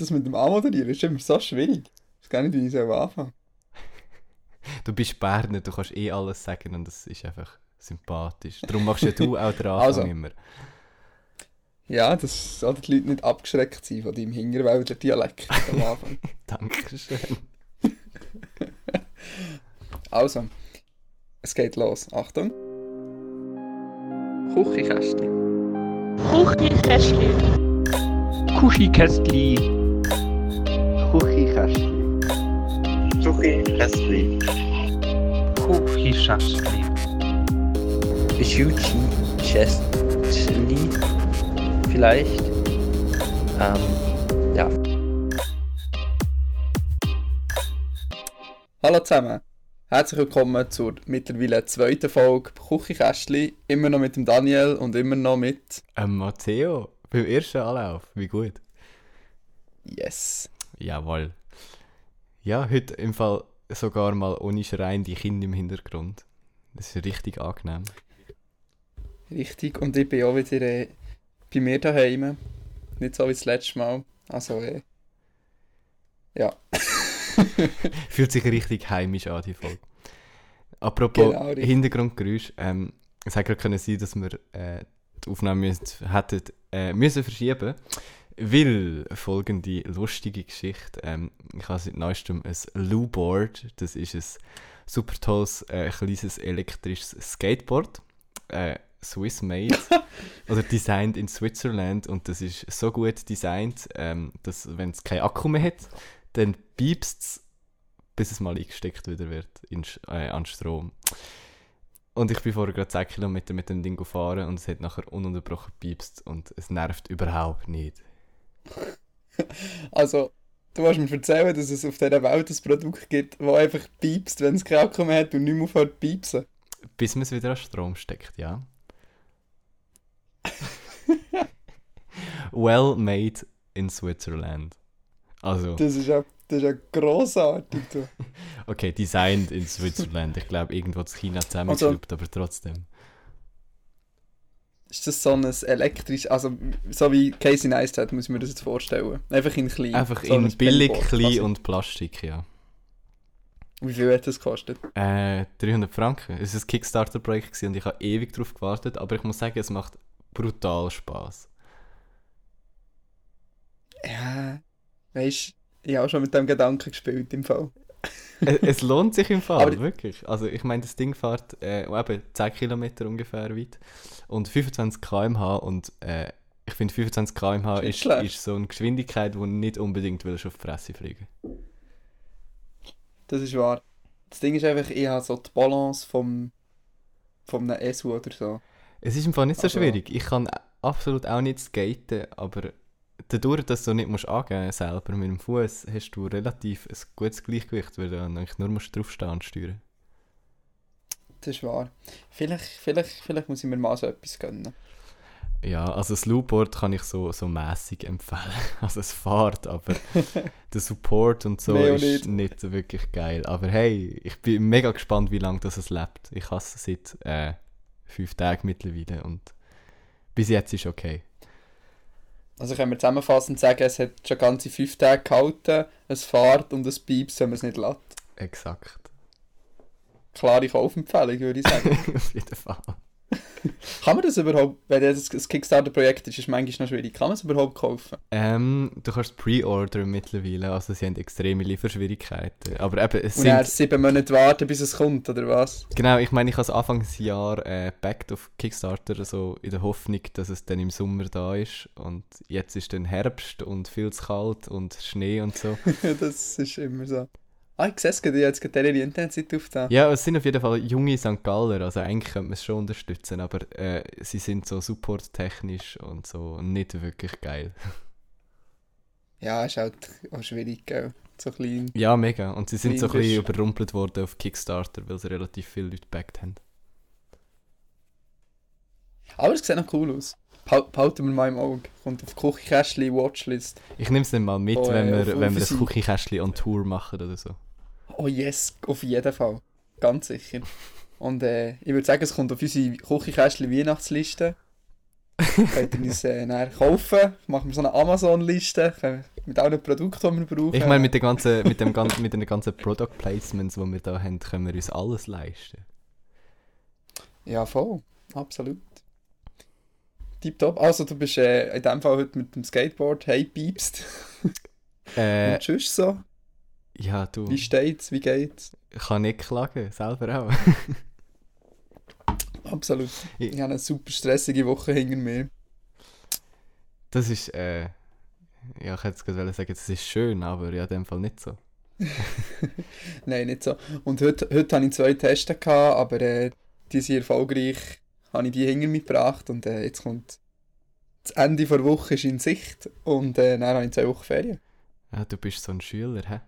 das mit dem Anmoderieren ist immer so schwierig. Ich weiß gar nicht, wie ich soll anfangen Du bist Berner, du kannst eh alles sagen und das ist einfach sympathisch. Darum machst ja du auch den Anfang Also. immer. Ja, dass oder die Leute nicht abgeschreckt sind von deinem Hingerwälder Dialekt am Anfang. Dankeschön. Also, es geht los. Achtung. Küchenkästchen. Kuchikästchen. Kuschikästli. Küchenkästchen. Küchenkästchen. Kuschischastli. Küchenkästchen. Vielleicht. Ähm, ja. Hallo zusammen. Herzlich willkommen zur mittlerweile zweiten Folge Küchenkästchen. Immer noch mit dem Daniel und immer noch mit Ähm, Matteo, beim ersten Anlauf, wie gut. Yes. Jawohl. Ja, heute im Fall sogar mal ohne schreiende Kinder im Hintergrund. Das ist richtig angenehm. Richtig. Und ich bin auch wieder äh, bei mir daheim. Nicht so wie das letzte Mal. Also, äh, ja. Fühlt sich richtig heimisch an, die Folge. Apropos Genau. Hintergrundgeräusch, ähm, es hätte gerade können sein, dass wir äh, die Aufnahme müssen, hätten äh, müssen verschieben weil folgende lustige Geschichte, ähm, ich habe seit neuestem ein Lou-Board, das ist ein super tolles, äh, kleines elektrisches Skateboard, äh, Swiss made. Oder designed in Switzerland. Und das ist so gut designt, ähm, dass wenn es keinen Akku mehr hat, dann piepst es, bis es mal eingesteckt wieder wird in, äh, an Strom. Und ich bin vorher gerade 10 Kilometer mit dem Ding gefahren und es hat nachher ununterbrochen piepst und es nervt überhaupt nicht. Also, du willst mir erzählen, dass es auf dieser Welt ein Produkt gibt, das einfach piepst, wenn es kein Akku mehr hat und nicht mehr aufhört zu piepsen. Bis man es wieder an Strom steckt, ja. well made in Switzerland. Also, Das ist ja, das ist ja grossartig. Okay, designed in Switzerland. Ich glaube, irgendwo in China zusammengeschraubt, aber trotzdem. Ist das so ein elektrisch, also so wie Casey Neistat, muss ich mir das jetzt vorstellen. Einfach in klein. Einfach so in ein billig, klein quasi. und Plastik, ja. Wie viel hat das gekostet? Äh, 300 Franken. Es war ein Kickstarter-Projekt und ich habe ewig darauf gewartet, aber ich muss sagen, es macht brutal Spaß. Ja, weißt ich habe auch schon mit dem Gedanken gespielt im Fall. Es, lohnt sich im Fall, Aber- wirklich. Also ich meine, das Ding fährt äh, eben 10 Kilometer ungefähr weit und 25 km/h und äh, ich finde 25 km/h Ist ist, ist so eine Geschwindigkeit, wo du nicht unbedingt willst auf die Fresse fliegen Das ist wahr. Das Ding ist einfach, ich habe so die Balance vom, vom einem SU oder so. Es ist im Fall nicht so Also- schwierig. Ich kann absolut auch nicht skaten, aber dadurch, dass du nicht musst angeben selber mit dem Fuß, hast du relativ ein gutes Gleichgewicht, weil du eigentlich nur musst draufstehen und steuern. Das ist wahr. Vielleicht, vielleicht, vielleicht muss ich mir mal so etwas gönnen. Ja, also das Loopboard kann ich so, so mäßig empfehlen. Also es fährt, aber der Support und so auch ist nicht. nicht. wirklich geil. Aber hey, ich bin mega gespannt, wie lange das es lebt. Ich habe es seit äh, fünf Tagen mittlerweile und bis jetzt ist okay. Also können wir zusammenfassend sagen, es hat schon ganze fünf Tage gehalten, es fährt und es piept, wenn man es nicht lässt. Exakt. Klare Kaufempfehlung, würde ich sagen. Auf jeden Fall. Kann man das überhaupt, wenn das ein Kickstarter-Projekt ist, ist es manchmal noch schwierig, kann man es überhaupt kaufen? Ähm, du kannst pre-order mittlerweile, also sie haben extreme Lieferschwierigkeiten. Aber eben, es Und sind... sieben Monate warten, bis es kommt, oder was? Genau, ich meine, ich habe es Anfangsjahr äh, backed auf Kickstarter, so in der Hoffnung, dass es dann im Sommer da ist. Und jetzt ist dann Herbst und viel zu kalt und Schnee und so. das ist immer so. Ah, ich sehe es gerade, ich habe jetzt gerade Internetseite aufgetan. ja, es sind auf jeden Fall junge St. Galler, also eigentlich könnte man es schon unterstützen, aber äh, sie sind so supporttechnisch und so nicht wirklich geil. Ja, ist halt auch schwierig, gell? So klein. Ja, mega. Und sie sind so ein bisschen überrumpelt worden auf Kickstarter, weil sie relativ viele Leute backt haben. Aber es sieht noch cool aus. Behal- Behalten wir mal im Auge. Kommt auf Küchenkästchen Watchlist. Ich nehme es dann mal mit, Oh, wenn äh, wir, wenn wir das Cookie-Kästchen on Tour machen oder so. Oh yes, auf jeden Fall. Ganz sicher. Und äh, ich würde sagen, es kommt auf unsere Küchenkästchen Weihnachtsliste. könnt ihr uns äh, dann kaufen. Machen wir so eine Amazon-Liste mit allen Produkten, die wir brauchen. Ich meine, mit, den ganzen, mit, dem, gan- mit den ganzen Product Placements, die wir da haben, können wir uns alles leisten. Ja, voll. Absolut. Tipptopp. Also, du bist äh, in dem Fall heute mit dem Skateboard hey piepst. Äh, Und tschüss so. Ja, du, Wie steht's? Wie geht's? ich kann nicht klagen, selber auch. Absolut. Ich- Ich habe eine super stressige Woche hinter mir. Das ist, äh, ja, ich hätte jetzt gerade sagen, das ist schön, aber ja, in dem Fall nicht so. Nein, nicht so. Und heute, heute hatte ich zwei Tests, gehabt, aber äh, die sind erfolgreich. Habe ich die hinter mir gebracht und äh, jetzt kommt das Ende der Woche ist in Sicht und äh, dann habe ich zwei Wochen Ferien. Ja, du bist so ein Schüler, hä?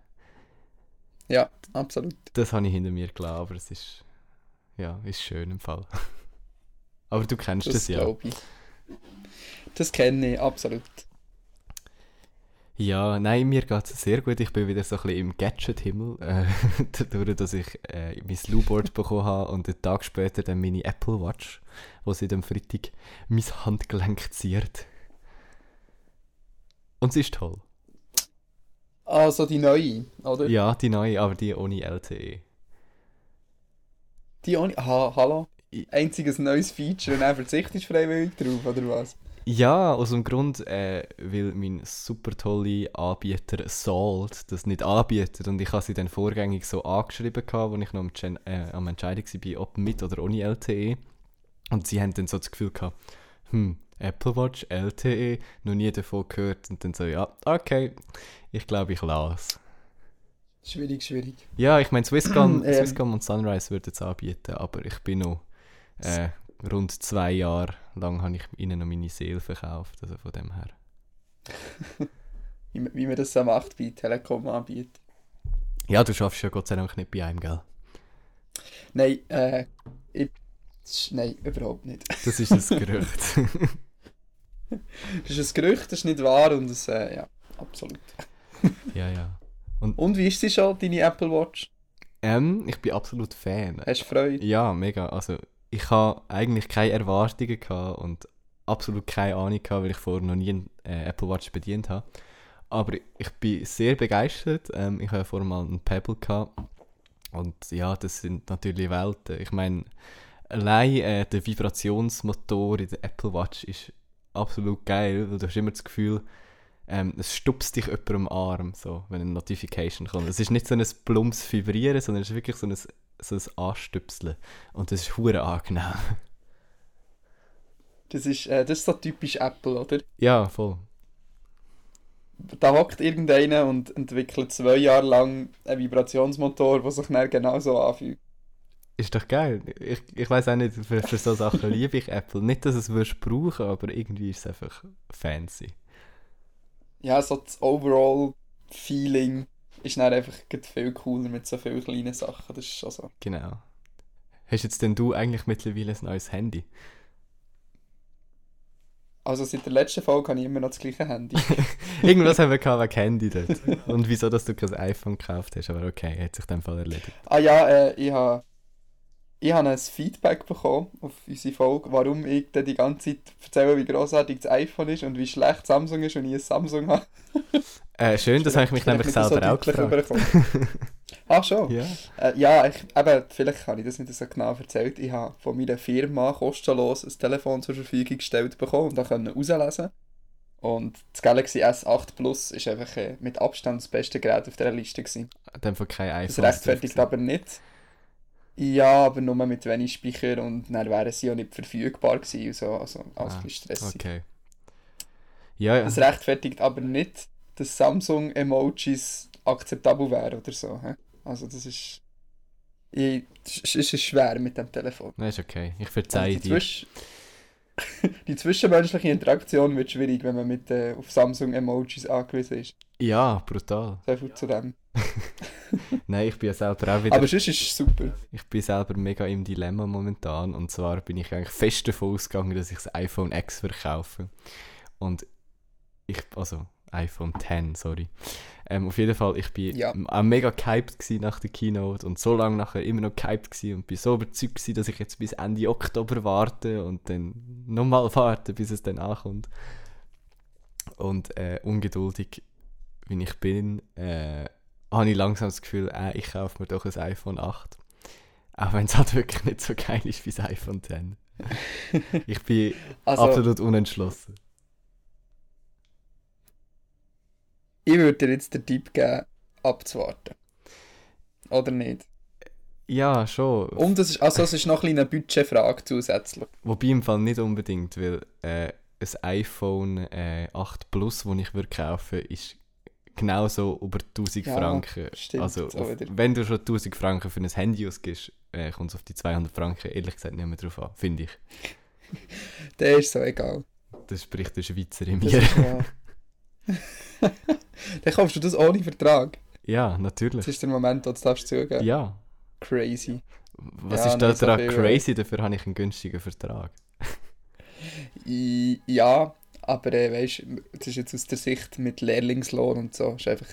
Ja, absolut. Das habe ich hinter mir gelassen, aber es ist, ja, ist schön im Fall. aber du kennst das, Das ja. ich. Das kenne ich, absolut. Ja, nein, mir geht es sehr gut. Ich bin wieder so ein bisschen im Gadget-Himmel, äh, dadurch, dass ich äh, mein Slewboard bekommen habe und einen Tag später dann meine Apple Watch, wo sie am Freitag mein Handgelenk ziert. Und sie ist toll. Also die neue, oder? Ja, die neue, aber die ohne. LTE. Die ohne. Aha, hallo? Einziges neues Feature und dann verzichtest du freiwillig drauf, oder was? Ja, aus dem Grund, äh, weil mein super tolle Anbieter Salt das nicht anbietet und ich habe sie dann vorgängig so angeschrieben, als ich noch am, Gen äh, am Entscheiden war, ob mit oder ohne LTE. Und sie haben dann so das Gefühl gehabt, hm, Apple Watch, LTE, noch nie davon gehört. Und dann so, ja, okay, ich glaube, ich lasse. Schwierig, schwierig. Ja, ich meine, Swisscom, Ähm. Swisscom und Sunrise würden es anbieten, aber ich bin noch äh, rund zwei Jahre lang habe ich ihnen noch meine Seele verkauft, also von dem her. Wie, man- das so macht bei Telekom anbietet. Ja, du schaffst ja Gott sei Dank nicht bei einem, gell? Nein, äh, ich, das nein, überhaupt nicht. Das ist ein Gerücht. Das ist ein Gerücht, das ist nicht wahr und das, äh, ja, absolut. ja, ja. Und wie ist sie schon, deine Apple Watch? Ähm, ich bin absolut Fan. Hast du Freude? Ja, mega. Also, ich habe eigentlich keine Erwartungen gehabt und absolut keine Ahnung gehabt, weil ich vorher noch nie einen äh, Apple Watch bedient habe. Aber ich bin sehr begeistert. Ähm, ich habe ja vorher mal einen Pebble gehabt. Und ja, das sind natürlich Welten. Ich meine, allein äh, der Vibrationsmotor in der Apple Watch ist absolut geil, weil du hast immer das Gefühl, ähm, es stupst dich jemand am Arm, so, wenn eine Notification kommt. Es ist nicht so ein plumps Vibrieren, sondern es ist wirklich so ein, so ein Anstüpseln. Und das ist hure angenehm. Das ist, äh, das ist so typisch Apple, oder? ja, voll. Da hockt irgendeiner und entwickelt zwei Jahre lang einen Vibrationsmotor, der sich dann genauso anfühlt. Ist doch geil. Ich, ich weiß auch nicht, für, für so Sachen liebe ich Apple. Nicht, dass es würdest brauchen, aber irgendwie ist es einfach fancy. Ja, so das Overall-Feeling ist dann einfach viel cooler mit so vielen kleinen Sachen. Das ist schon so. Genau. Hast jetzt denn du eigentlich mittlerweile ein neues Handy? Also seit der letzten Folge habe ich immer noch das gleiche Handy. Irgendwas haben wir gehabt wegen Handy dort. Und wieso, dass du kein iPhone gekauft hast, aber okay, hat sich in dem Fall erledigt. ah ja, äh, ich habe ich habe ein Feedback bekommen auf unsere Folge, warum ich dann die ganze Zeit erzähle, wie großartig das iPhone ist und wie schlecht Samsung ist und ich ein Samsung habe. Äh, schön, das habe ich mich nämlich nicht so selber auch gefragt. Ach schon? Ja. Äh, ja, ich, eben, vielleicht habe ich das nicht so genau erzählt. Ich habe von meiner Firma kostenlos ein Telefon zur Verfügung gestellt bekommen und da können rauslesen. Und das Galaxy S8 Plus ist einfach äh, mit Abstand das beste Gerät auf dieser Liste gewesen. Dem Fall kein Das iPhone. rechtfertigt aber nicht. Ja, aber nur mit wenig Speicher und dann wären sie auch nicht verfügbar gewesen. und So, also alles Ah, ein stressig. Okay. Ja, ja. Das rechtfertigt aber nicht, dass Samsung-Emojis akzeptabel wären oder so. hä? Also das ist... Ich, es ist schwer mit dem Telefon. Nein, ist okay. Ich Also verzeihe die, dir. Zwisch die zwischenmenschliche Interaktion wird schwierig, wenn man mit äh, auf Samsung-Emojis angewiesen ist. Ja, brutal. So viel zu dem. Nein, ich bin ja selber auch wieder. Aber sonst ist es super. Ich bin selber mega im Dilemma momentan. Und zwar bin ich eigentlich fest davon ausgegangen, dass ich das iPhone X verkaufe. Und ich, also, iPhone 10, sorry. Ähm, auf jeden Fall, ich bin Ja. auch mega gehypt nach der Keynote und so lange nachher immer noch gehypt und bin so überzeugt gewesen, dass ich jetzt bis Ende Oktober warte und dann nochmal warte, bis es dann ankommt. Und äh, ungeduldig, wie ich bin, äh, habe ich langsam das Gefühl, äh, ich kaufe mir doch ein iPhone 8. Auch wenn es halt wirklich nicht so geil ist wie das iPhone 10. ich bin Also, absolut unentschlossen. ich würde dir jetzt den Tipp geben, abzuwarten. Oder nicht? Ja, schon. Und es ist, also es ist noch ein eine Budgetfrage zusätzlich. Wobei im Fall nicht unbedingt, weil äh, ein iPhone äh, 8 Plus, das ich würde kaufen ist genauso über 1000 Ja, Franken. stimmt, also, so auf, wenn du schon 1000 Franken für ein Handy ausgibst, äh, kommt es auf die 200 Franken ehrlich gesagt nicht mehr drauf an, finde ich. Der ist so egal. Das spricht der Schweizer in Das mir. Dann kaufst du das ohne Vertrag. ja, Das natürlich. ist der Moment, wo du darfst zugeben. Ja. Crazy. Was Ja, ist da so daran crazy? Dafür habe ich einen günstigen Vertrag. Ja, aber äh, weißt das ist jetzt aus der Sicht mit Lehrlingslohn und so. ist einfach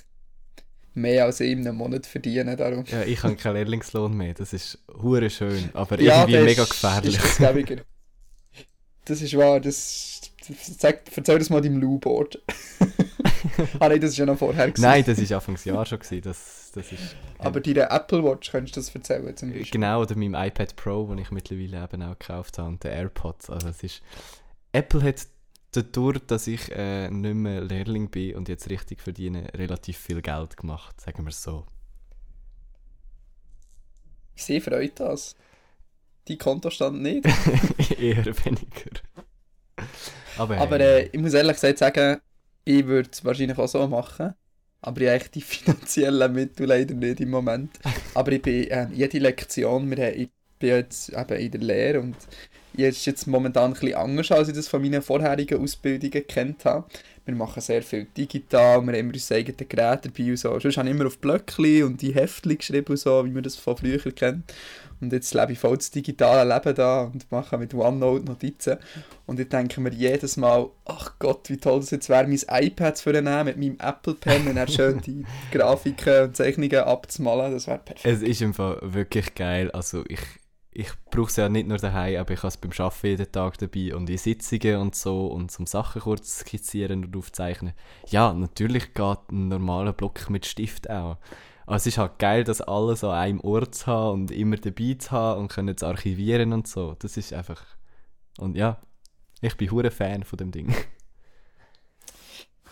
mehr als ich in einem Monat verdienen. Darum. Ja, ich habe keinen Lehrlingslohn mehr. Das ist hure schön, aber Ja, irgendwie das mega gefährlich. Ist bequemiger. das ist wahr. Das, sag, erzähl das mal deinem Lou-Board. ah nein, das ist ja noch vorher. gewesen. Nein, das war Anfangs Jahr schon. Gewesen. Das, das ist, Aber deiner Apple Watch könntest du das erzählen zum Beispiel. Genau, oder meinem iPad Pro, den ich mittlerweile eben auch gekauft habe, und den AirPods. Also es ist... Apple hat dadurch, dass ich äh, nicht mehr Lehrling bin und jetzt richtig verdiene, relativ viel Geld gemacht, sagen wir es so. Sie freut das. Die Kontostand nicht. Eher weniger. Aber, Aber äh, ich muss ehrlich gesagt sagen, ich würde es wahrscheinlich auch so machen. Aber ich habe die finanziellen Mittel leider nicht im Moment. Aber ich bin äh, jede Lektion, wir haben, ich bin jetzt eben in der Lehre und ist jetzt momentan ein bisschen anders, als ich das von meinen vorherigen Ausbildungen gekannt habe. Wir machen sehr viel digital, wir haben immer unsere eigenen Geräte dabei und so. Sonst habe ich immer auf Blöckchen und die Heftchen geschrieben und so, wie man das von früher kennt. Und jetzt lebe ich voll das digitale Leben da und mache mit OneNote Notizen. Und ich denke mir jedes Mal, ach Gott, wie toll das jetzt wäre, mein iPad zu nehmen mit meinem Apple Pen und dann schön die Grafiken und Zeichnungen abzumalen. Das wäre perfekt. es ist im Fall wirklich geil. Also ich, ich brauche es ja nicht nur daheim, aber ich habe es beim Arbeiten jeden Tag dabei und in Sitzungen und so und zum Sachen kurz skizzieren und aufzeichnen. Ja, natürlich geht ein normaler Block mit Stift auch. Aber es ist halt geil, das alles an einem Ort zu haben und immer dabei zu haben und können zu archivieren und so. Das ist einfach... Und ja, ich bin hure Fan von dem Ding.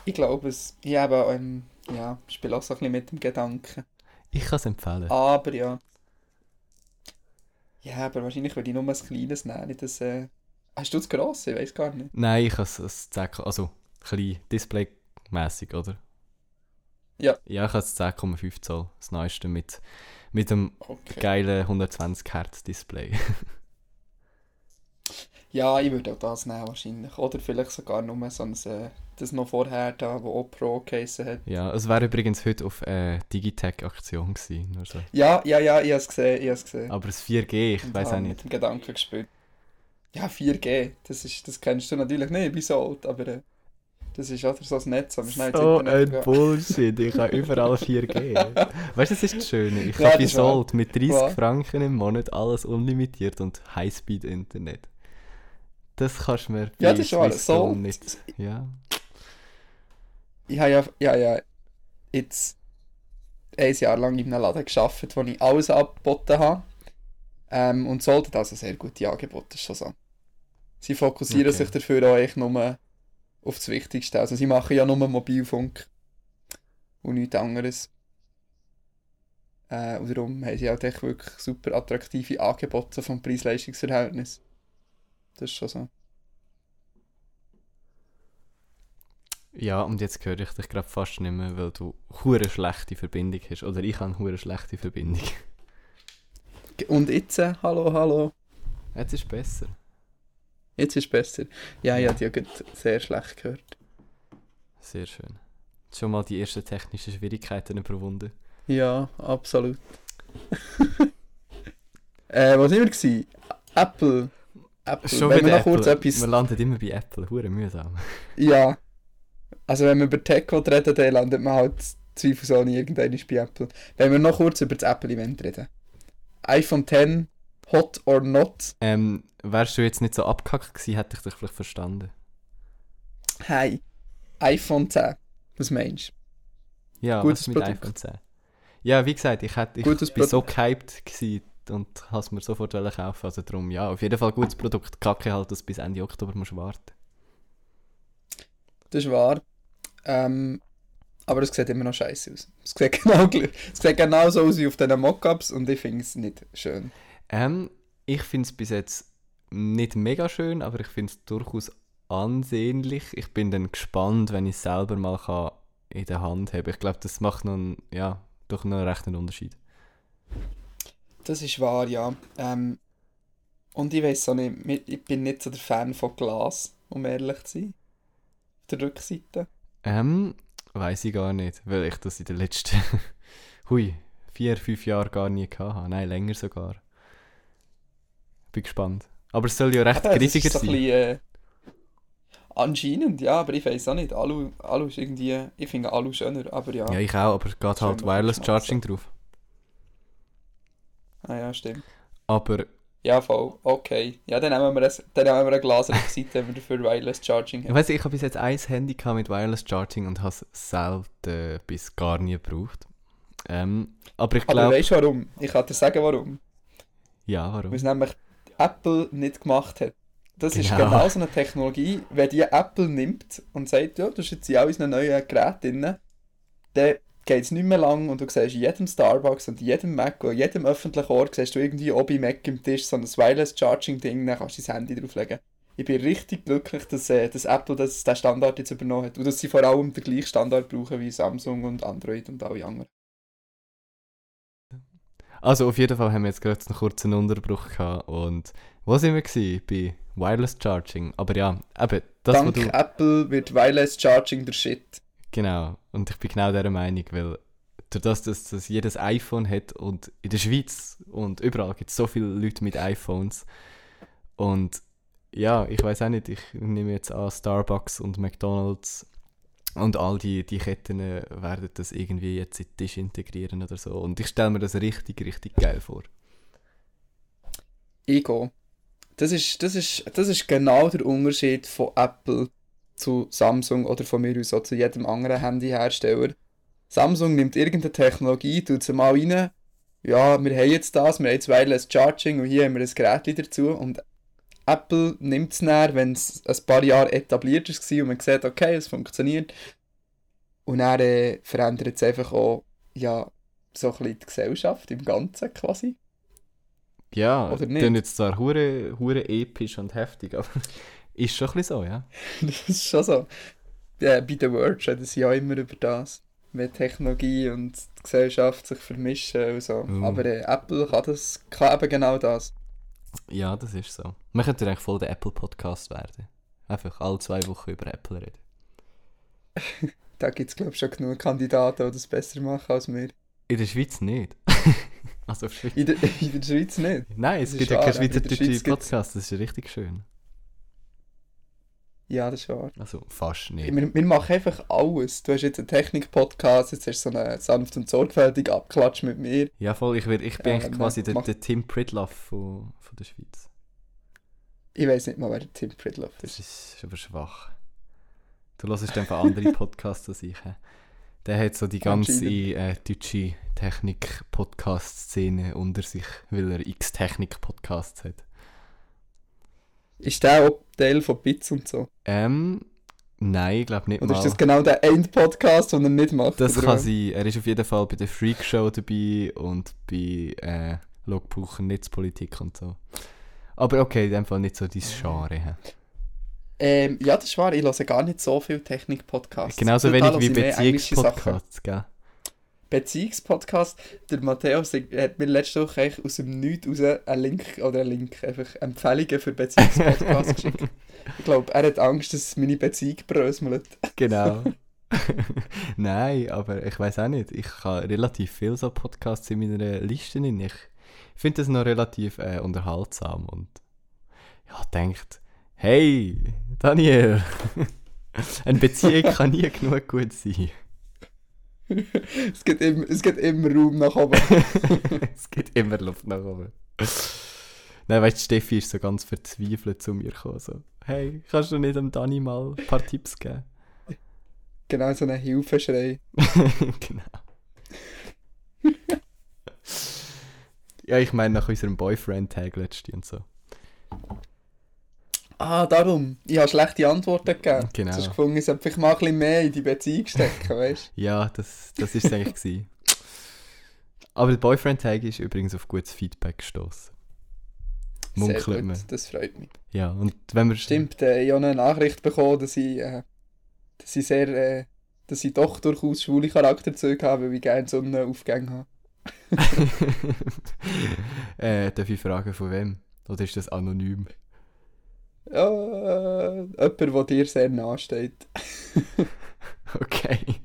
Ich glaube es. Ich habe ähm, ja, spiele auch so ein bisschen mit dem Gedanken. Ich kann es empfehlen. Aber ja. Ja, aber wahrscheinlich würde ich nur ein kleines nehmen. Nicht das, äh... Hast du das grosse? Ich weiß gar nicht. Nein, ich habe es- es 10, also klein, displaymäßig, oder? Ja. Ja, ich habe es 10,5 Zoll, das neueste mit, mit dem Okay. geilen 120 Hertz Display. Ja, ich würde auch das nehmen wahrscheinlich. Oder vielleicht sogar nur so ein, äh, das noch vorher da, wo auch Pro geheissen hat. ja, es wäre übrigens heute auf äh, Digitech-Aktion gewesen. Nur so. Ja, ja, ja, ich habe es gesehen, ich habe es gesehen. Aber das 4G, ich weiß auch habe nicht. mit dem Gedanken gespielt. Ja, 4G, das, ist, das kennst du natürlich nicht, wie so alt, aber äh, das ist oder so ein Netz, aber schnell So ein gehen. Bullshit, ich habe überall 4G. weißt du, das ist das Schöne. Ich Ja, habe wahr. Sold mit 30 Wahr. Franken im Monat alles unlimitiert und Highspeed-Internet. Das kannst du mir Ja, das ist wahr. Sold. nicht. Ja. Ich habe ja, ja, ja jetzt ein Jahr lang in einem Laden gearbeitet, wo ich alles angeboten habe. Ähm, und sollte also sehr gute Angebote, ist schon so. Sie fokussieren Okay. sich dafür auch echt nur auf das Wichtigste. Also sie machen ja nur Mobilfunk und nichts anderes. Äh, und darum haben sie halt echt wirklich super attraktive Angebote vom Preis-Leistungs-Verhältnis. Das ist schon so. Ja, und jetzt höre ich dich gerade fast nicht mehr, weil du hure schlechte Verbindung hast. Oder ich habe hure schlechte Verbindung. Und jetzt, äh, hallo, hallo. Jetzt ist besser. Jetzt ist es besser. Ja, habe die ja gerade sehr schlecht gehört. Sehr schön. Schon mal die ersten technischen Schwierigkeiten überwunden. Ja, absolut. äh, was wir gewesen? Apple. Apple. Schon Wenn wir noch kurz Apple. etwas... Wir landen immer bei Apple, hure mühsam. Ja. Also wenn man über Tech reden dann landet man halt zweifelsohne irgendwann bei Apple. Wenn wir noch kurz über das Apple-Event reden. iPhone 10, hot or not? Ähm, wärst du jetzt nicht so abgehackt gewesen, hätte ich dich vielleicht verstanden. Hey, iPhone 10. Was meinst Ja, Gutes was mit Produkt. iPhone 10? Ja, wie gesagt, ich, hätte, ich Gutes bin so gehypt gewesen und habe es mir sofort kaufen. Also darum, ja, auf jeden Fall gutes Produkt. Kacke halt, dass du bis Ende Oktober musst warten. Das ist wahr. Ähm, aber es sieht immer noch scheiße aus. Es sieht genau, es sieht genau so aus wie auf diesen Mockups und ich finde es nicht schön. Ähm, ich finde es bis jetzt nicht mega schön, aber ich finde es durchaus ansehnlich. Ich bin dann gespannt, wenn ich es selber mal kann in der Hand habe. Ich glaube, das macht noch einen, ja, doch noch recht einen Unterschied. Das ist wahr, ja. Ähm, und ich weiß auch nicht, ich bin nicht so der Fan von Glas, um ehrlich zu sein. Der Rückseite. Ähm, weiß ich gar nicht, weil ich das in den letzten, hui, vier, fünf Jahren gar nie habe. Nein, länger sogar. Bin gespannt. Aber es soll ja recht es griffiger ist so ein sein. bisschen, äh, anscheinend, ja, aber ich weiß auch nicht. Alu, Alu ist irgendwie, ich finde Alu schöner, aber ja. Ja, ich auch, aber es geht halt Wireless Charging drauf. Ah ja, stimmt. Aber Ja, voll, okay. Ja, dann nehmen wir ein, dann nehmen wir ein Glas Rückseite, wenn wir dafür Wireless Charging ich haben. weiß ich habe bis jetzt ein Handy gehabt mit Wireless Charging und habe es selten bis gar nie gebraucht. Ähm, aber ich Aber glaube, weißt du warum? Ich kann dir sagen, warum. ja, warum? Weil es nämlich Apple nicht gemacht hat. Das ist Genau. genau so eine Technologie, wenn die Apple nimmt und sagt, ja, das ist jetzt in all unseren neuen Geräten drin, dann geht es nicht mehr lang und du siehst in jedem Starbucks und in jedem Mac und in jedem öffentlichen Ort siehst du irgendwie oben im Mac im Tisch so ein Wireless Charging Ding, dann kannst du dein Handy drauflegen. Ich bin richtig glücklich, dass, äh, dass Apple das, den Standard jetzt übernommen hat und dass sie vor allem den gleichen Standard brauchen wie Samsung und Android und alle anderen. Also auf jeden Fall haben wir jetzt gerade einen kurzen Unterbruch gehabt und wo sind wir gewesen? Bei Wireless Charging. Aber ja, eben, das, Dank du... Apple wird Wireless Charging der Shit. Genau, und ich bin genau dieser Meinung, weil durch das, dass das jedes iPhone hat und in der Schweiz und überall gibt es so viele Leute mit iPhones und ja, ich weiß auch nicht, ich nehme jetzt an, Starbucks und McDonalds und all die, die Ketten äh, werden das irgendwie jetzt in den Tisch integrieren oder so und ich stelle mir das richtig, richtig geil vor. Ego. Das ist, das, ist, das ist genau der Unterschied von Apple zu Samsung oder von mir aus auch zu jedem anderen Handyhersteller. Samsung nimmt irgendeine Technologie, tut sie mal rein. Ja, wir haben jetzt das, wir haben jetzt Wireless Charging und hier haben wir ein Gerät dazu. Und Apple nimmt es dann, wenn es ein paar Jahre etabliert ist und man sieht, okay, es funktioniert. Und dann äh, verändert es einfach auch ja, so ein bisschen die Gesellschaft im Ganzen quasi. Ja, Oder nicht? klingt jetzt zwar hure, hure episch und heftig, aber ist schon ein bisschen so, ja. Das ist schon so. Ja, bei The Verge reden sie ja immer über das. Wenn Technologie und die Gesellschaft sich vermischen und so. Mhm. Aber äh, Apple kann, das, kann eben genau das. Ja, das ist so. Man könnte eigentlich voll der Apple-Podcast werden. Einfach alle zwei Wochen über Apple reden. Da gibt es, glaube ich, schon genug Kandidaten, die das besser machen als wir. In der Schweiz nicht. also. In der, in der Schweiz nicht. Nein, es Das gibt ja keinen schweizerdeutschen Schweiz Podcast, das ist richtig schön. Ja, das ist wahr. Also fast nicht. Wir, wir machen einfach alles. Du hast jetzt einen Technik-Podcast, jetzt hast du so einen sanft und sorgfältig abklatscht mit mir. Ja, voll, ich, werd, ich bin Ja, eigentlich man quasi der, der Tim Pridloff von, von der Schweiz. Ich weiß nicht mal, wer der Tim Pridloff Das ist. ist aber schwach. Du hörst einfach andere Podcasts als ich. Der hat so die ganze äh, deutsche Technik-Podcast-Szene unter sich, weil er x Technik-Podcasts hat. Ist der auch Teil von Bits und so? Ähm, nein, ich glaube nicht Oder mal. ist das genau der End-Podcast, den er nicht macht? Das kann was? sein. Er ist auf jeden Fall bei der Freak Show dabei und bei äh, Logbuch Netzpolitik und so. Aber okay, in dem Fall nicht so dein Genre. Ähm, ja, das ist wahr. Ich höre gar nicht so viel Technik-Podcasts. Genauso wenig wie. Beziehungspodcasts, gell? Beziehungspodcast. Der Matthäus hat mir letzte Woche eigentlich aus dem Nichts raus einen Link, oder einen Link, einfach Empfehlungen für Beziehungspodcasts geschickt. Ich glaube, er hat Angst, dass meine Beziehung bröselt. Genau. Nein, aber ich weiß auch nicht. Ich habe relativ viele so Podcasts in meiner Liste. drin. Ich finde das noch relativ äh, unterhaltsam und ja, denkt, hey, Daniel, Eine Beziehung kann nie genug gut sein. Es gibt, immer, es gibt immer Raum nach oben. es gibt immer Luft nach oben. Nein, weißt du, Steffi ist so ganz verzweifelt zu mir gekommen. So, hey, kannst du nicht dem Dani mal ein paar Tipps geben? Genau so ein Hilfeschrei. genau. ja, ich meine nach unserem Boyfriend-Tag letzte und so. Ah, darum. Ich habe schlechte Antworten gegeben. Genau. Du hast gefunden, ich sollte vielleicht mal ein bisschen mehr in die Beziehung stecken, weißt Ja, das, das ist es eigentlich. Aber der Boyfriend-Tag ist übrigens auf gutes Feedback gestoßen. du? Sehr Munkelt gut, man. das freut mich. Ja, und wenn wir... Stimmt, äh, ich habe eine Nachricht bekommen, dass ich, äh, dass ich sehr, äh, dass ich doch durchaus schwule Charakterzüge habe, weil ich gerne Sonnenaufgänge habe. äh, darf ich fragen, von wem? Oder ist das anonym? Ja, äh, jemand, der dir sehr nahe steht. Okay,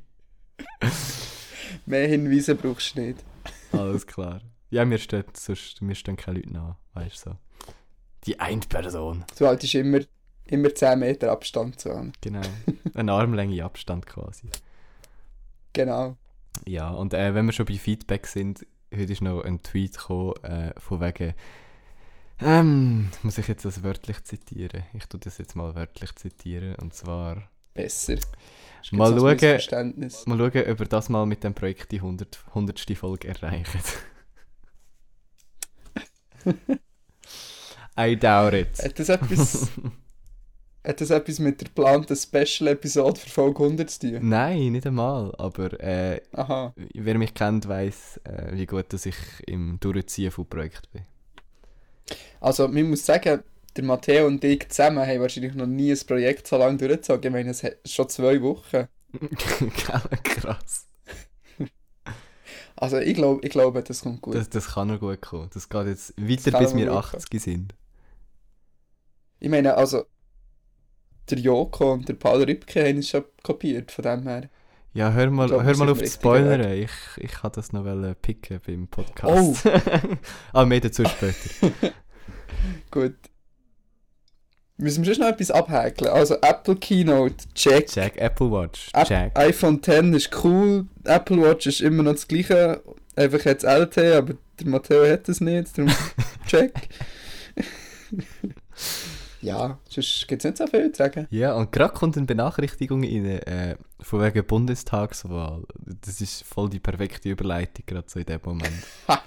Mehr Hinweise brauchst du nicht. alles klar. Ja, mir stehen, sonst, mir stehen keine Leute nach, weißt du so. Die eine Person. Du haltest immer, immer 10 Meter Abstand zu haben. Genau. Eine Armlänge Abstand quasi. Genau. Ja, und äh, wenn wir schon bei Feedback sind, heute ist noch ein Tweet gekommen, äh, von wegen, ähm, muss ich jetzt das wörtlich zitieren? Ich tue das jetzt mal wörtlich zitieren, und zwar, Besser. Mal schauen. Mal schauen, ob wir das mal mit dem Projekt die 100, 100. Folge erreichen. I doubt it. Hat das etwas, hat das etwas mit der geplanten Special-Episode für Folge 100 zu tun? Nein, nicht einmal, aber äh, wer mich kennt, weiß, äh, wie gut dass ich im Durchziehen von Projekt bin. Also, man muss sagen, der Matteo und ich zusammen haben wahrscheinlich noch nie ein Projekt so lange durchgezogen. Ich meine, es hat schon zwei Wochen. Krass. Also, ich glaube, ich glaube das kommt gut. Das, das kann noch gut kommen. Das geht jetzt weiter, bis wir gut 80 sind. Ich meine, also, der Joko und der Paul Ripke haben es schon kopiert, von dem her. Ja, hör mal, glaub, hör mal auf im die richtigen Spoiler. Ich, ich kann das noch picken beim Podcast. ah, mehr dazu später. Gut. Müssen wir schon noch etwas abhäkeln? Also, Apple Keynote, check. Jack, Apple Watch. App- Jack. iPhone 10 ist cool, Apple Watch ist immer noch das gleiche, einfach jetzt LT, aber der Matteo hat es nicht, darum check. Ja, sonst gibt es nicht so viel zu sagen. Ja, und gerade kommt eine Benachrichtigung rein, äh, von wegen Bundestagswahl. Das ist voll die perfekte Überleitung, gerade so in dem Moment.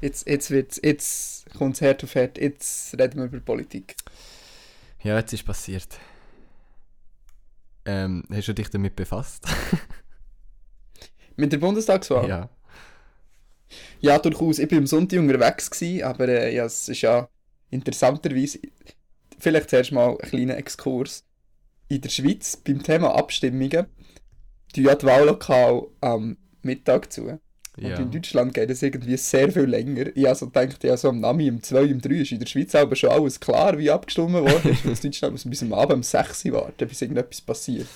Jetzt, jetzt, wird's, jetzt kommt es Herd auf Herd, jetzt reden wir über Politik. Ja, jetzt ist passiert. Ähm, hast du dich damit befasst? Mit der Bundestagswahl? ja. Ja, durchaus. Ich war am Sonntag unterwegs, gewesen, aber äh, ja, es ist ja interessanterweise, vielleicht zuerst mal ein kleiner Exkurs. In der Schweiz, beim Thema Abstimmungen, tun ja die Wahllokale am Mittag zu. Und ja. in Deutschland geht es irgendwie sehr viel länger. Ich also dachte, ja, so am Nami, um 2, um 3 ist in der Schweiz aber schon alles klar, wie abgestimmt worden ist. Und in Deutschland muss man bis am Abend um 6 Uhr warten, bis irgendetwas passiert.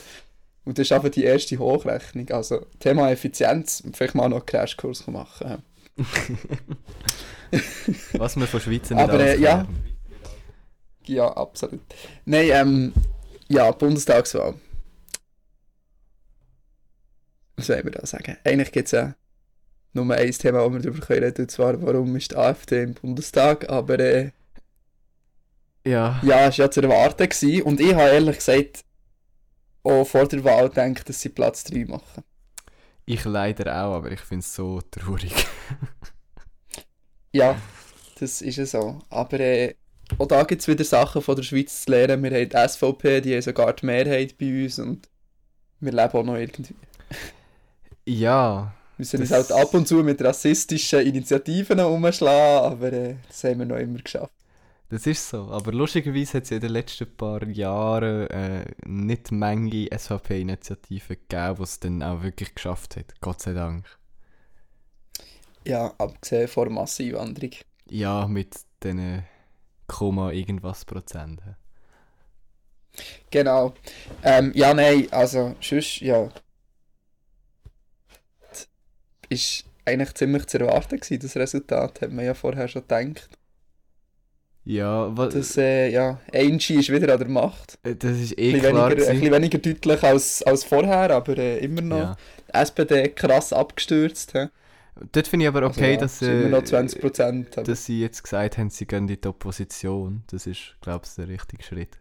Und das ist einfach die erste Hochrechnung. Also, Thema Effizienz, vielleicht mal noch einen Crashkurs machen. Was wir von Schweizer nicht Aber, äh, ja. Ja, absolut. Nein, ähm, ja, Bundestagswahl. Was soll ich da sagen? Eigentlich gibt es ja nur ein Thema, das wir darüber reden und zwar, warum ist die AfD im Bundestag, aber äh, Ja. ja, es war ja zu erwarten gewesen. und ich habe ehrlich gesagt auch vor der Wahl gedacht, dass sie Platz 3 machen. Ich leider auch, aber ich finde es so traurig. Ja, das ist ja so. Aber äh, auch da gibt es wieder Sachen von der Schweiz zu lernen. Wir haben die SVP, die haben sogar die Mehrheit bei uns und wir leben auch noch irgendwie. ja. Wir müssen uns halt ab und zu mit rassistischen Initiativen umschlagen, aber äh, das haben wir noch immer geschafft. Das ist so, aber lustigerweise hat es in den letzten paar Jahren äh, nicht Menge SVP-Initiativen gegeben, die es dann auch wirklich geschafft hat. Gott sei Dank. Ja, abgesehen von der Masseneinwanderung. Ja, mit diesen Komma irgendwas Prozent. Genau. Ähm, ja, nein, also, sonst, ja. Das ist eigentlich ziemlich zu erwarten gewesen, das Resultat, hat man ja vorher schon gedacht. Ja, was, Das, äh, ja, Angie ist wieder an der Macht. äh, das ist eh Ein klar. weniger, ein bisschen weniger deutlich als, als vorher, aber äh, immer noch. Ja. SPD krass abgestürzt. He? Dort finde ich aber Also, okay, ja, dass, immer äh, noch 20 Prozent. dass sie jetzt gesagt haben, sie gehen in die Opposition. Das ist, glaube ich, der richtige Schritt.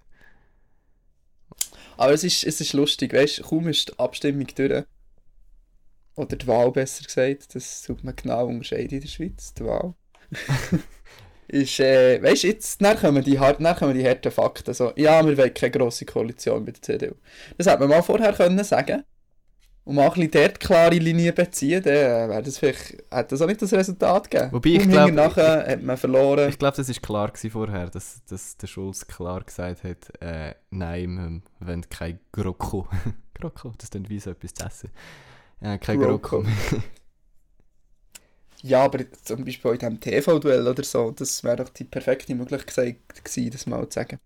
Aber es ist, es ist lustig, weißt du, kaum ist die Abstimmung durch. Oder die Wahl besser gesagt, das tut man genau unterscheiden in der Schweiz, die Wahl. ist, äh, weißt du, jetzt dann kommen, die, dann kommen die harten Fakten. So, ja, wir wollen keine grosse Koalition mit der CDU. Das hätte man mal vorher können sagen und mal ein bisschen dort klare Linie beziehen, dann wäre das vielleicht, hätte das auch nicht das Resultat gegeben. Wobei ich Kaum glaub- nachher hat man verloren. Ich glaube, das ist klar gewesen vorher, dass, dass der Schulz klar gesagt hat, äh, nein, wir wollen kein GroKo. GroKo, das ist wie so etwas zu essen. Äh, kein. GroKo. Ja, aber zum Beispiel in diesem TV-Duell oder so, das wäre doch die perfekte Möglichkeit gewesen, das mal zu sagen.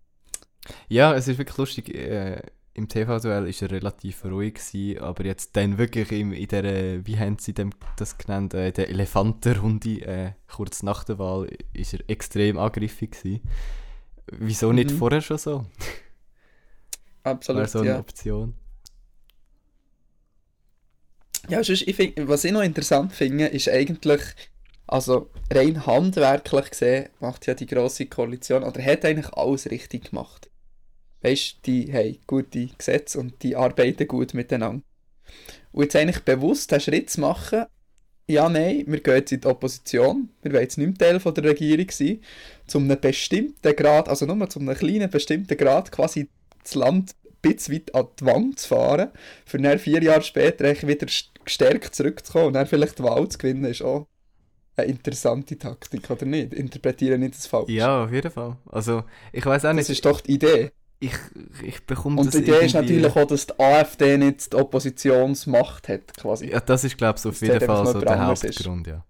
ja, es ist wirklich lustig. Äh, Im TV-Duell war er relativ ruhig, gewesen, aber jetzt dann wirklich im, in der, wie haben sie dem das genannt, äh, der Elefantenrunde, äh, kurz nach der Wahl, ist er extrem angriffig gewesen. Wieso nicht Mhm. vorher schon so? Wäre Absolut, so eine ja. Option. Ja, sonst, ich find, was ich noch interessant finde, ist eigentlich, also rein handwerklich gesehen, macht ja die grosse Koalition, oder hat eigentlich alles richtig gemacht. Weißt du, die haben gute Gesetze und die arbeiten gut miteinander. Und jetzt eigentlich bewusst den Schritt zu machen, ja, nein, wir gehen jetzt in die Opposition, wir wollen jetzt nicht Teil von der Regierung sein, zu einem bestimmten Grad, also nur zu einem kleinen bestimmten Grad quasi das Land ein bisschen weit an die Wand zu fahren, für dann vier Jahre später wieder st- gestärkt zurückzukommen und dann vielleicht die Wahl zu gewinnen, ist auch eine interessante Taktik, oder nicht? Interpretiere nicht das falsch. Ja, auf jeden Fall. Also, ich weiß auch Das nicht, ist doch die Idee. Ich, ich bekomme Und die Idee ist natürlich auch, dass die AfD nicht die Oppositionsmacht hat, quasi. Ja, das ist, glaube ich, auf jeden Fall so der anderes ist. Hauptgrund, ja.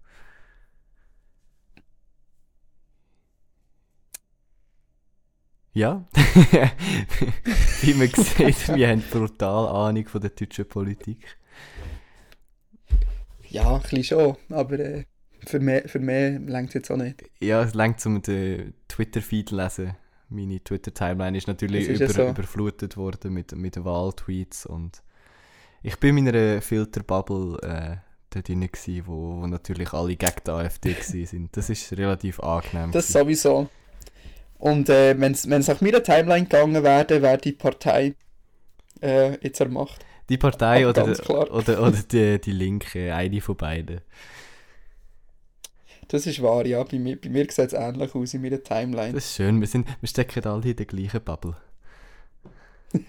Ja, wie man sieht, wir haben brutal Ahnung von der deutschen Politik. Ja, ein bisschen schon, aber äh, für mehr, für mehr längt jetzt auch nicht. Ja, es längt um den Twitter-Feed lesen. Meine Twitter-Timeline ist natürlich ist über, so. überflutet worden mit, mit Wahltweets und ich bin in meiner Filterbubble äh, dort drin gewesen, wo, wo natürlich alle gegen die AfD sind. Das ist relativ angenehm. Das gewesen. sowieso. Und äh, wenn es nach meiner Timeline gegangen wäre, wäre die Partei äh, jetzt an der Macht. Die Partei oder, klar. oder, oder die, die Linke, eine von beiden. Das ist wahr, ja. Bei mir, bei mir sieht es ähnlich aus in meiner Timeline. Das ist schön, wir, sind, wir stecken alle in der gleichen Bubble.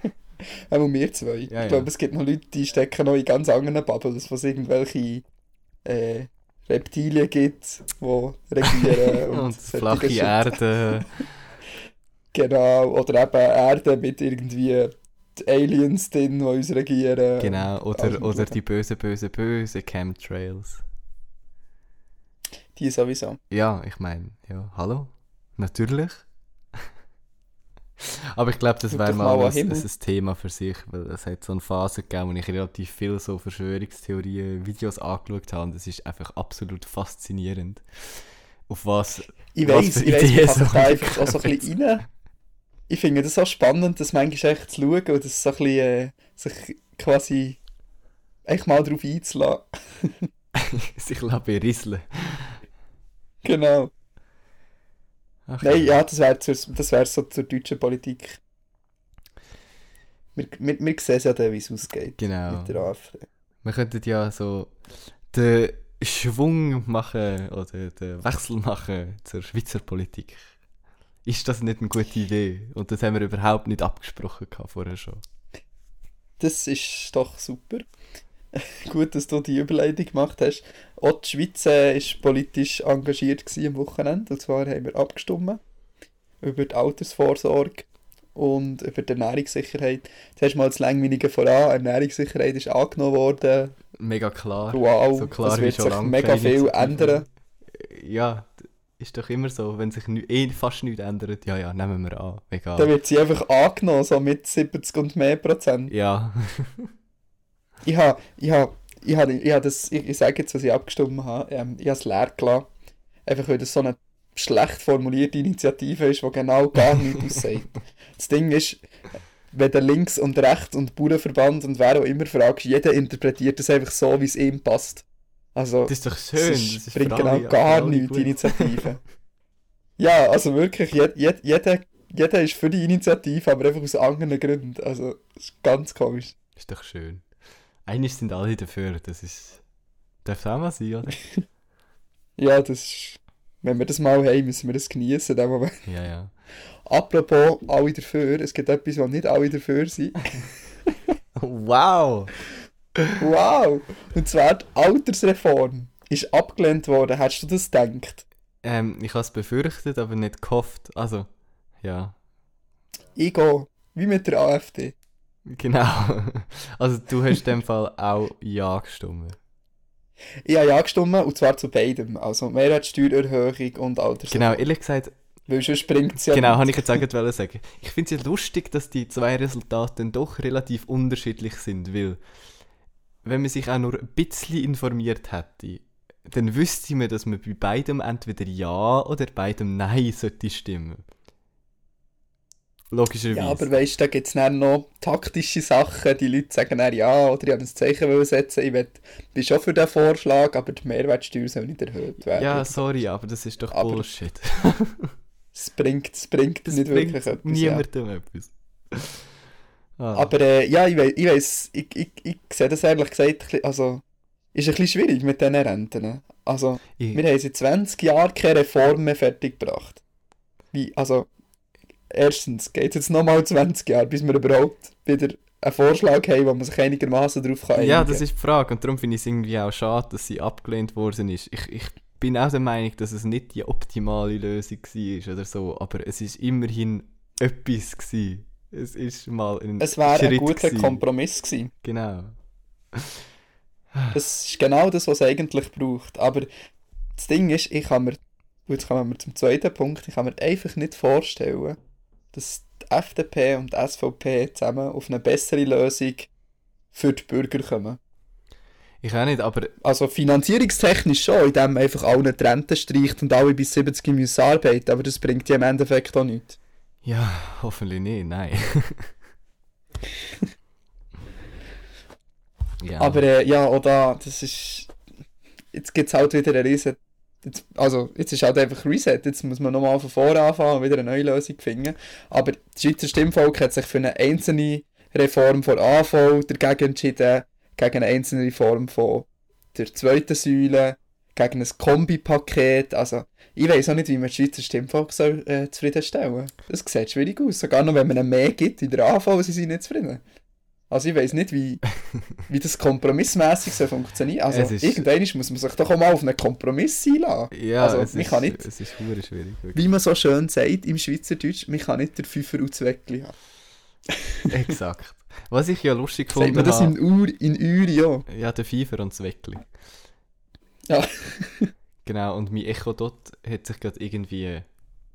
Auch wir zwei. Ja, ja. ich glaube, es gibt noch Leute, die stecken noch in ganz anderen Bubbles, wo es irgendwelche äh, Reptilien gibt, die regieren. Und, und flache. Erde. Genau, oder eben Erde mit irgendwie die Aliens drin, die uns regieren. Genau, oder, oder die böse, böse, böse Chemtrails. Die sowieso. Ja, ich meine, ja, hallo? Natürlich. Aber ich glaube, das wäre mal ein, ein Thema für sich, weil es hat so eine Phase gegeben, wo ich relativ viel so Verschwörungstheorien, Videos angeschaut habe und es ist einfach absolut faszinierend. Auf was Ich für ich Ideen ich so da einfach auch so ein bisschen rein. Ich finde das so spannend, das manchmal echt zu schauen und das so ein bisschen, äh, sich quasi echt mal drauf einzulassen. sich berieseln Genau. Ach, Nein, ja, das wäre das wär so zur deutschen Politik. Wir, wir, wir sehen ja dann, wie es ausgeht Genau. mit der AfD. Wir könnten ja so den Schwung machen oder den Wechsel machen zur Schweizer Politik. Ist das nicht eine gute Idee? Und das haben wir überhaupt nicht abgesprochen vorher schon. Das ist doch super. Gut, dass du die Überleitung gemacht hast. Auch die Schweiz äh, ist politisch engagiert am Wochenende. Und zwar haben wir abgestimmt über die Altersvorsorge und über die Ernährungssicherheit. Zuerst mal das Längweinige voran. Ernährungssicherheit ist angenommen worden. Mega klar. Wow, so klar das wird schon sich mega viel ändern. Ja, ist doch immer so, wenn sich eh fast nichts ändert, ja, ja, nehmen wir an, Dann egal. wird sie einfach angenommen, so mit 70 und mehr Prozent. Ja, Ich habe, ich habe, ich habe, ich habe das, ich, ich sage jetzt, was ich abgestimmt habe, ähm, ich habe es leer gelassen. Einfach weil das so eine schlecht formulierte Initiative ist, die genau gar nichts aussagt. Das Ding ist, wenn du links und rechts und Bauernverband und wer auch immer fragst, jeder interpretiert das einfach so, wie es ihm passt. Also, Das ist doch es schön. das ist bringt genau alle- gar nichts, die Initiative. ja, also wirklich, jed, jed, jeder, jeder ist für die Initiative, aber einfach aus anderen Gründen. Also, das ist ganz komisch. Ist doch schön. Eigentlich sind alle dafür. Das ist. Darf es auch mal sein, oder? Ja, das ist, wenn wir das mal haben, müssen wir das genießen. dem Moment. Ja, ja. Apropos alle dafür, es gibt etwas, wo nicht alle dafür sind. Wow! Wow! Und zwar die Altersreform ist abgelehnt worden. Hättest du das gedacht? Ähm, ich habe es befürchtet, aber nicht gehofft. Also, ja. Ich gehe, wie mit der AfD. Genau. Also, du hast in dem Fall auch Ja gestimmt. Ich habe ja gestimmt, und zwar zu beidem. Also Mehrwertsteuererhöhung und Altersreform. Genau, ehrlich gesagt, Weil sonst bringt es ja genau, habe ich jetzt auch gerade sagen. Ich finde es ja lustig, dass die zwei Resultate dann doch relativ unterschiedlich sind, weil, wenn man sich auch nur ein bisschen informiert hätte, dann wüsste man, dass man bei beidem entweder Ja oder beidem Nein sollte stimmen. Logischerweise. Ja, aber weißt du, da gibt es noch taktische Sachen. Die Leute sagen dann ja, oder ich habe ein Zeichen setzen. Ich will, bin schon für den Vorschlag, aber die Mehrwertsteuer soll nicht erhöht werden. ja, sorry, aber das ist doch Aber- Bullshit. Es bringt, es bringt Das nicht bringt wirklich etwas. Ja. niemandem etwas. Ah. Aber äh, ja, ich weiß, ich, weiss, ich, ich, ich sehe das ehrlich gesagt, also, ist ein bisschen schwierig mit diesen Renten. Also, ich, wir haben seit 20 Jahren keine Reform mehr fertiggebracht. Wie, also, erstens geht es jetzt nochmal 20 Jahre, bis wir überhaupt wieder einen Vorschlag haben, wo man sich einigermaßen darauf kann Ja, das ist die Frage und darum finde ich es irgendwie auch schade, dass sie abgelehnt worden ist. Ich, ich bin auch der Meinung, dass es nicht die optimale Lösung war oder so, aber es ist immerhin etwas gewesen. Es ist mal ein Es wäre ein guter gewesen. Kompromiss gewesen. Genau. Das ist genau das, was es eigentlich braucht. Aber das Ding ist, ich kann mir, jetzt kommen wir zum zweiten Punkt, ich kann mir einfach nicht vorstellen, dass die FDP und die SVP zusammen auf eine bessere Lösung für die Bürger kommen. Ich auch nicht, aber Also finanzierungstechnisch schon, indem man einfach allen die Rente streicht und alle bis 70 müssen arbeiten, aber das bringt ja im Endeffekt auch nichts. ja, hoffentlich nicht, nein. ja. Aber äh, ja, da, das ist. Jetzt gibt es halt wieder eine riesen. Jetzt, also, jetzt ist halt einfach Reset. Jetzt muss man nochmal von vorne anfangen und wieder eine neue Lösung finden. Aber das Schweizer Stimmvolk hat sich für eine einzelne Reform von AV dagegen entschieden, gegen eine einzelne Reform von der zweiten Säule, gegen ein Kombipaket. Also, ich weiß auch nicht, wie man das Schweizer Stimmvolk soll, äh, zufriedenstellen Das sieht schwierig aus. Sogar noch, wenn man mehr gibt in der AV, sie sind nicht zufrieden. Also ich weiß nicht, wie, wie das kompromissmäßig soll funktionieren. Also Es ist- irgendwann muss man sich doch auch mal auf einen Kompromiss einlassen. ja, also, es, ist, kann nicht- es ist schwierig. Wirklich. Wie man so schön sagt im Schweizerdeutsch, man kann nicht der Fünfer und Zweckli haben. Exakt. Was ich ja lustig Sagt gefunden man das habe... in, Ur, in Uri ja? Ja, der Pfeifer und das Weckli. Ja. genau, und mein Echo dort hat sich gerade irgendwie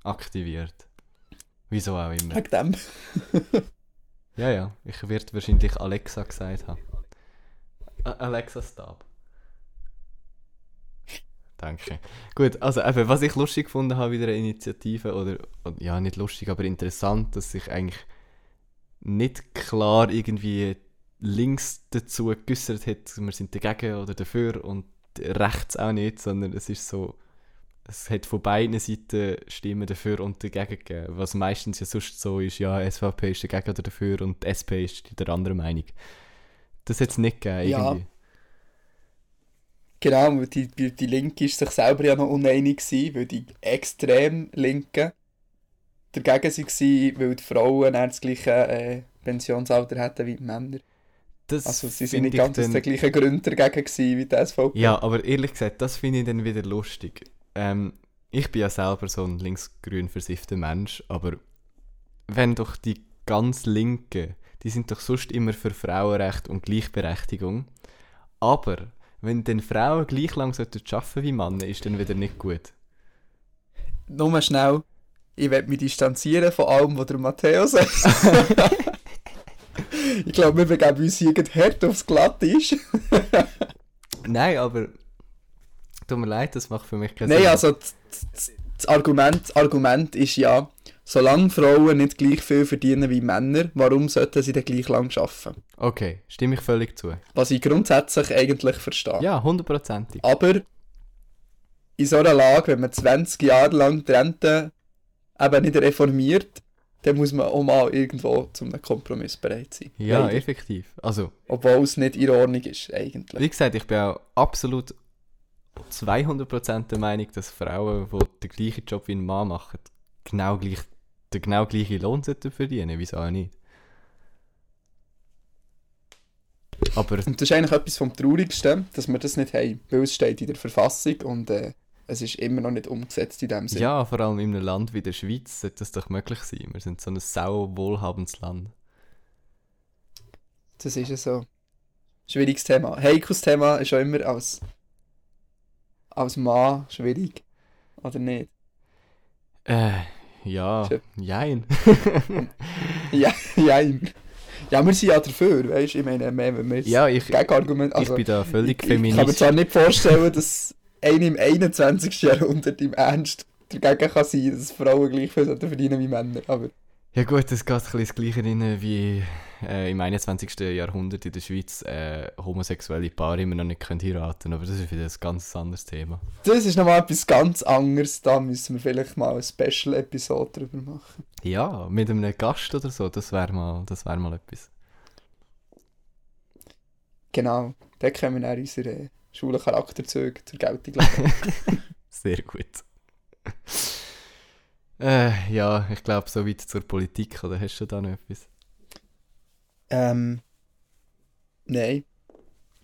aktiviert. Wieso auch immer. Wegen dem. Ja, ja, ich werde wahrscheinlich Alexa gesagt haben. Alexa, stop. Danke. Gut, also eben, was ich lustig gefunden habe, wieder eine Initiative, oder, oder ja, nicht lustig, aber interessant, dass sich eigentlich nicht klar irgendwie links dazu geäußert hat, wir sind dagegen oder dafür und rechts auch nicht, sondern es ist so, es hat von beiden Seiten Stimmen dafür und dagegen gegeben, was meistens ja sonst so ist, ja, SVP ist dagegen oder dafür und die SP ist der andere Meinung. Das hat es nicht gegeben, Ja. irgendwie. Genau, weil die, die, Linke ist sich selber ja noch uneinig gewesen, weil die extrem Linken dagegen waren, weil die Frauen das gleiche äh, Pensionsalter hätten wie die Männer. Das Also sie sind nicht ich ganz aus den gleichen Gründen dagegen gewesen wie die SVP. Ja, aber ehrlich gesagt, das finde ich dann wieder lustig. Ähm, ich bin ja selber so ein linksgrün versiffter Mensch, aber wenn doch die ganz Linken, die sind doch sonst immer für Frauenrecht und Gleichberechtigung, aber wenn dann Frauen gleich lang sollten arbeiten wie Männer, ist dann wieder nicht gut. Nur schnell, ich werde mich distanzieren von allem, was der Matteo sagt. ich glaube, wir begeben uns hier hart aufs Glattisch. Nein, aber tut mir leid, das macht für mich keinen Nein, Sinn. also das- Argument, Argument ist ja, solange Frauen nicht gleich viel verdienen wie Männer, warum sollten sie dann gleich lang arbeiten? Okay, stimme ich völlig zu. Was ich grundsätzlich eigentlich verstehe. Ja, hundertprozentig. Aber in so einer Lage, wenn man 20 Jahre lang die Rente eben nicht reformiert, dann muss man auch mal irgendwo zum einem Kompromiss bereit sein. Ja, Leider. effektiv. Also, Obwohl es nicht in Ordnung ist, eigentlich. wie gesagt, ich bin auch absolut 200% der Meinung, dass Frauen, die den gleichen Job wie ein Mann machen, genau gleich, den genau gleichen Lohn sollten verdienen. Wieso auch nicht? Aber Und das ist eigentlich etwas vom Traurigsten, dass wir das nicht haben. Weil es steht in der Verfassung und äh, es ist immer noch nicht umgesetzt in dem Sinne. ja, vor allem in einem Land wie der Schweiz sollte das doch möglich sein. Wir sind so ein sau wohlhabendes Land. Das ist ja so. Schwieriges Thema. Heikles Thema ist auch immer als, als Mann schwierig. Oder nicht? Äh, ja, jein. Ja, ja. Ja, wir sind ja dafür, weißt du? Ich meine, wenn wenn wir ja, ich, Gegenargument. Also, ich bin da völlig ich, ich kann mir feministisch. zwar nicht vorstellen, dass einer im 21. Jahrhundert im Ernst dagegen kann sein, dass Frauen gleich viel verdienen wie Männer. Aber Ja gut, es geht ein bisschen das Gleiche rein wie äh, im 21. Jahrhundert in der Schweiz äh, homosexuelle Paare immer noch nicht können heiraten aber das ist wieder ein ganz anderes Thema. das ist nochmal etwas ganz anderes. Da müssen wir vielleicht mal eine Special-Episode drüber machen. Ja, mit einem Gast oder so, das wäre mal, das wär mal etwas. Genau. Da können wir dann unsere schwulen Charakterzüge zur Geltung lassen. Sehr gut. Äh, ja, ich glaube, so weit zur Politik, oder hast du da noch etwas? ähm. Nein.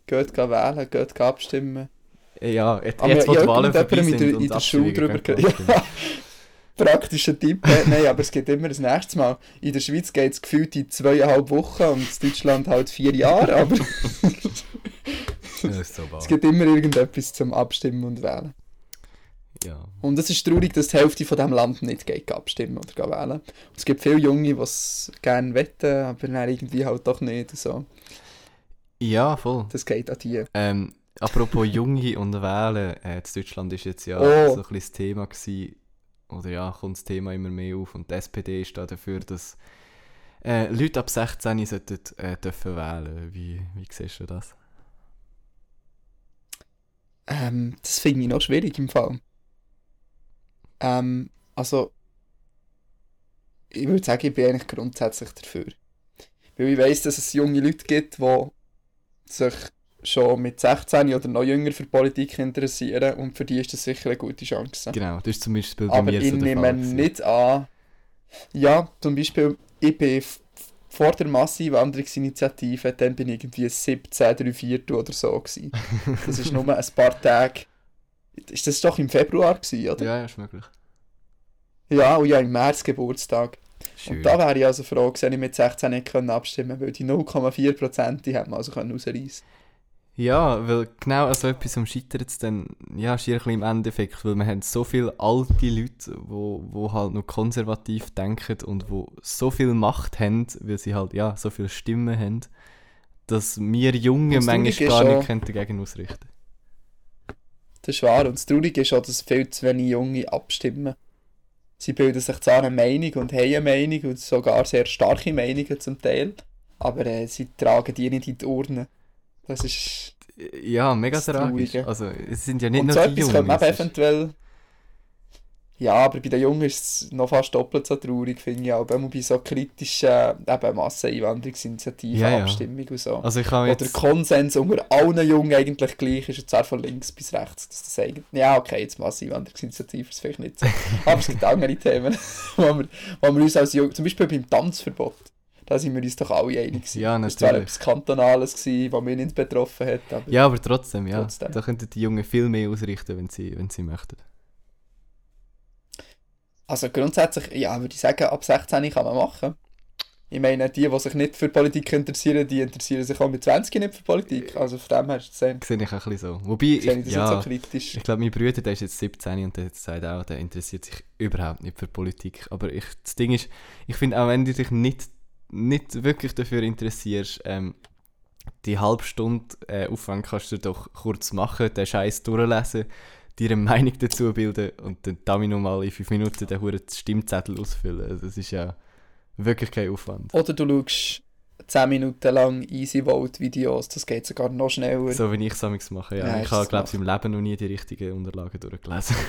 Geht wählen, geht abstimmen. Äh, Ja, jetzt, Aber jetzt wo ja, die Wahlen vorbei in der- sind in und der die Schule drüber. Ja. Praktischer Tipp. äh, Nein, aber es gibt immer das nächste Mal. In der Schweiz geht es gefühlt in zweieinhalb Wochen und in Deutschland halt vier Jahre. Aber so es gibt immer irgendetwas zum Abstimmen und Wählen. Ja. Und es ist traurig, dass die Hälfte von diesem Land nicht geht abstimmen oder wählen. Und es gibt viele Junge, die es gerne wetten, aber dann irgendwie halt doch nicht. So. ja, voll. Das geht an die. Ähm, apropos Junge und Wählen, äh, in Deutschland ist jetzt ja Oh. so ein bisschen das Thema gewesen, oder ja, kommt das Thema immer mehr auf und die SPD ist da dafür, dass äh, Leute ab 16 sollten, äh, dürfen wählen. Wie, wie siehst du das? Ähm, das finde ich noch schwierig im Fall. Ähm, also, ich würde sagen, ich bin eigentlich grundsätzlich dafür. Weil ich weiss, dass es junge Leute gibt, die sich schon mit 16 oder noch jünger für Politik interessieren und für die ist das sicher eine gute Chance. Genau, das ist zum Beispiel bei Aber mir ich so der nehme Fall. nicht an. Ja, zum Beispiel, ich bin vor der Masseneinwanderungsinitiative, dann bin ich irgendwie 17, 3 Viertel oder so gewesen. Das ist nur ein paar Tage. Ist das doch im Februar gewesen, oder? Ja, ja, ist möglich. Ja, und ja, im März Geburtstag. Schön. Und da wäre ich also froh wenn ich mit 16 nicht können abstimmen weil die 0,4% die haben also können rausreißen Ja, weil genau an so etwas scheitert es dann ja, schier ein bisschen im Endeffekt, weil wir haben so viele alte Leute, wo, wo halt noch konservativ denken und wo so viel Macht haben, weil sie halt ja so viele Stimmen haben, dass wir Jungen das manchmal gar nicht können dagegen ausrichten Das ist wahr. Und das Traurige ist auch, dass viel zu wenig Junge abstimmen. Sie bilden sich zwar eine Meinung und haben eine Meinung und sogar sehr starke Meinungen zum Teil, aber äh, sie tragen die nicht in die Urne. Das ist... Ja, mega tragisch. Also es sind ja nicht und nur so die etwas Jungen. könnte man eventuell... Ja, aber bei den Jungen ist es noch fast doppelt so traurig, finde ich auch. Wenn man bei so kritischen eben Masseneinwanderungsinitiativen, Ja, ja. Abstimmung und so. Also ich jetzt... Konsens unter allen Jungen eigentlich gleich ist, und zwar von links bis rechts. Dass das eigentlich, ja, okay, jetzt Masseneinwanderungsinitiative ist vielleicht nicht so. Aber es gibt andere Themen, wo wir, wo wir uns als Jungen, zum Beispiel beim Tanzverbot, da sind wir uns doch alle einig gewesen. Ja, Das war zwar natürlich. etwas Kantonales, gewesen, was mich nicht betroffen hat, aber Ja, aber trotzdem, ja. Trotzdem. Da könnten die Jungen viel mehr ausrichten, wenn sie, wenn sie möchten. Also grundsätzlich, ja, würde ich sagen, ab 16 kann man machen. Ich meine, die, die sich nicht für Politik interessieren, die interessieren sich auch mit 20 nicht für Politik. Also von dem her ist das, sehe Sehe ich auch ein bisschen so. Wobei, ich ich, ja, nicht so kritisch. Ich glaube, mein Bruder, der ist jetzt 17 und der sagt auch, der interessiert sich überhaupt nicht für Politik. Aber ich, das Ding ist, ich finde auch, wenn du dich nicht, nicht wirklich dafür interessierst, ähm, die halbe Stunde äh, Aufwand kannst du doch kurz machen, den Scheiß durchlesen, dir eine Meinung dazu bilden und dann damit nochmal in fünf Minuten den huren Stimmzettel ausfüllen. Also das ist ja wirklich kein Aufwand. Oder du schaust 10 Minuten lang Easy Vote Videos, das geht sogar noch schneller. So wie ich es mache, ja. Ja, ich habe, glaube ich, im Leben noch nie die richtigen Unterlagen durchgelesen.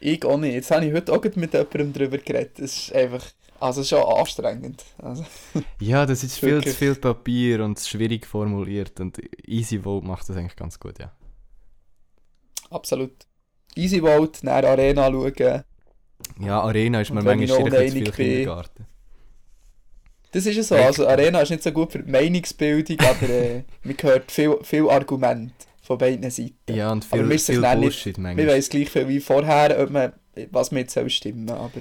Ich auch nicht. Jetzt habe ich heute auch mit jemandem darüber geredet. Es ist einfach, also schon anstrengend. Also, ja, das ist viel Wirklich. zu viel Papier und schwierig formuliert und Easy Vote macht das eigentlich ganz gut, ja. Absolut. Easy Vote, nach Arena schauen. Ja, Arena ist mir ich manchmal ein zu viel Kindergarten. Das ist ja so. Also Arena ist nicht so gut für die Meinungsbildung, aber äh, man hört viel, viel Argument von beiden Seiten. Ja, und Aber viel, wir sind viel dann nicht- Bullshit Wir manchmal. wissen gleich viel wie vorher, ob man, was mir jetzt soll stimmen aber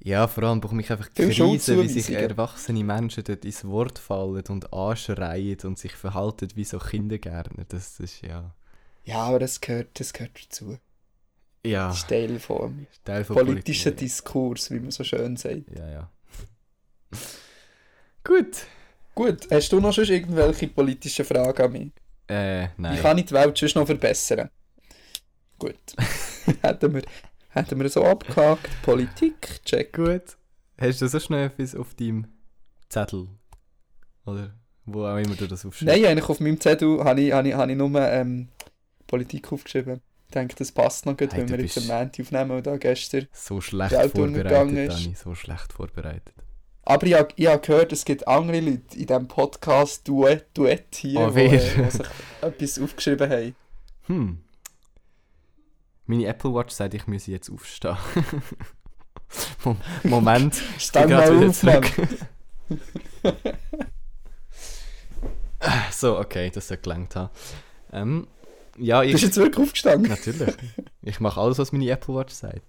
Ja, vor allem bekomme ich einfach Viel Krise, wie sich erwachsene Menschen dort ins Wort fallen und anschreien und sich verhalten wie so Kindergärtner. Das ist ja... ja, aber das gehört, das gehört dazu. Ja, Das ist Teil vom Teil von politischen Politik. Diskurs, wie man so schön sagt. Ja, ja. Gut. Gut, hast du noch schon irgendwelche politischen Fragen an mich? Äh, Wie nein. kann ich die Welt sonst noch verbessern? Gut. hätten, wir, hätten wir so abgehakt. Politik, check. Gut. Hast du so schnell etwas auf deinem Zettel? Oder wo auch immer du das aufschreibst? Nein, eigentlich auf meinem Zettel habe ich, habe ich, habe ich nur ähm, Politik aufgeschrieben. Ich denke, das passt noch gut, Hey, wenn wir jetzt am Montag aufnehmen und da gestern. So schlecht vorbereitet, ist- Dani. So schlecht vorbereitet. Aber ich habe, ich habe gehört, es gibt andere Leute in diesem Podcast Duett, Duett hier, Oh, die, äh, sich etwas aufgeschrieben haben. Hm. Meine Apple Watch sagt, ich müsse jetzt aufstehen. Mom- Moment. Stell grad mal wieder auf, Mann. So, okay, das sollte gelangt haben. Ähm, ja, Du bist ich... jetzt wirklich aufgestanden? Natürlich. Ich mache alles, was meine Apple Watch sagt.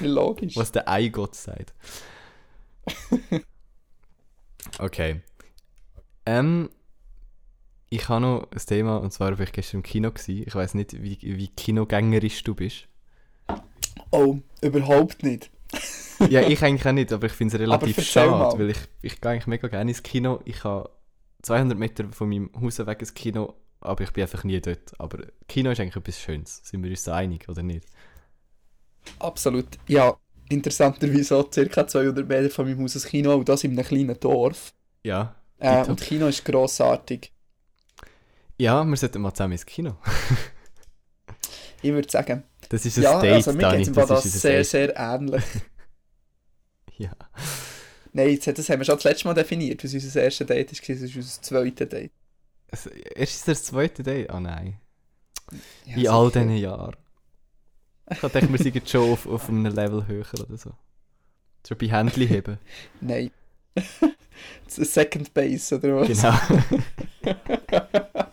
Logisch. Was der Eigott sagt. Okay. Ähm, ich habe noch ein Thema, und zwar war ich gestern im Kino. Gewesen. Ich weiß nicht, wie, wie kinogängerisch du bist. Oh, überhaupt nicht. Ja, ich eigentlich auch nicht, aber ich finde es relativ schade, mal. weil ich, ich gehe eigentlich mega gerne ins Kino. Ich habe 200 Meter von meinem Haus weg ins Kino, aber ich bin einfach nie dort. Aber Kino ist eigentlich etwas Schönes. Sind wir uns da einig, oder nicht? Absolut. Ja, interessanterweise auch circa 200 Meter von meinem Haus ein Kino, und das in einem kleinen Dorf. Ja. Äh, und Kino ist grossartig. Ja, wir sollten mal zusammen ins Kino. Ich würde sagen. Das ist ein Ja, Date, also mir Dani. Das das ist sehr, sehr ähnlich. Ja. Nein, das haben wir schon das letzte Mal definiert, was unser erstes Date war, das ist unser zweites Date. Es- Erst ist das zweite Date? Ah nein. Ja, In all diesen Jahren. Ich dachte, wir sind schon auf, auf einem Level höher oder so. Schon bei Händchen heben. Nein. Second Base, oder was? Genau.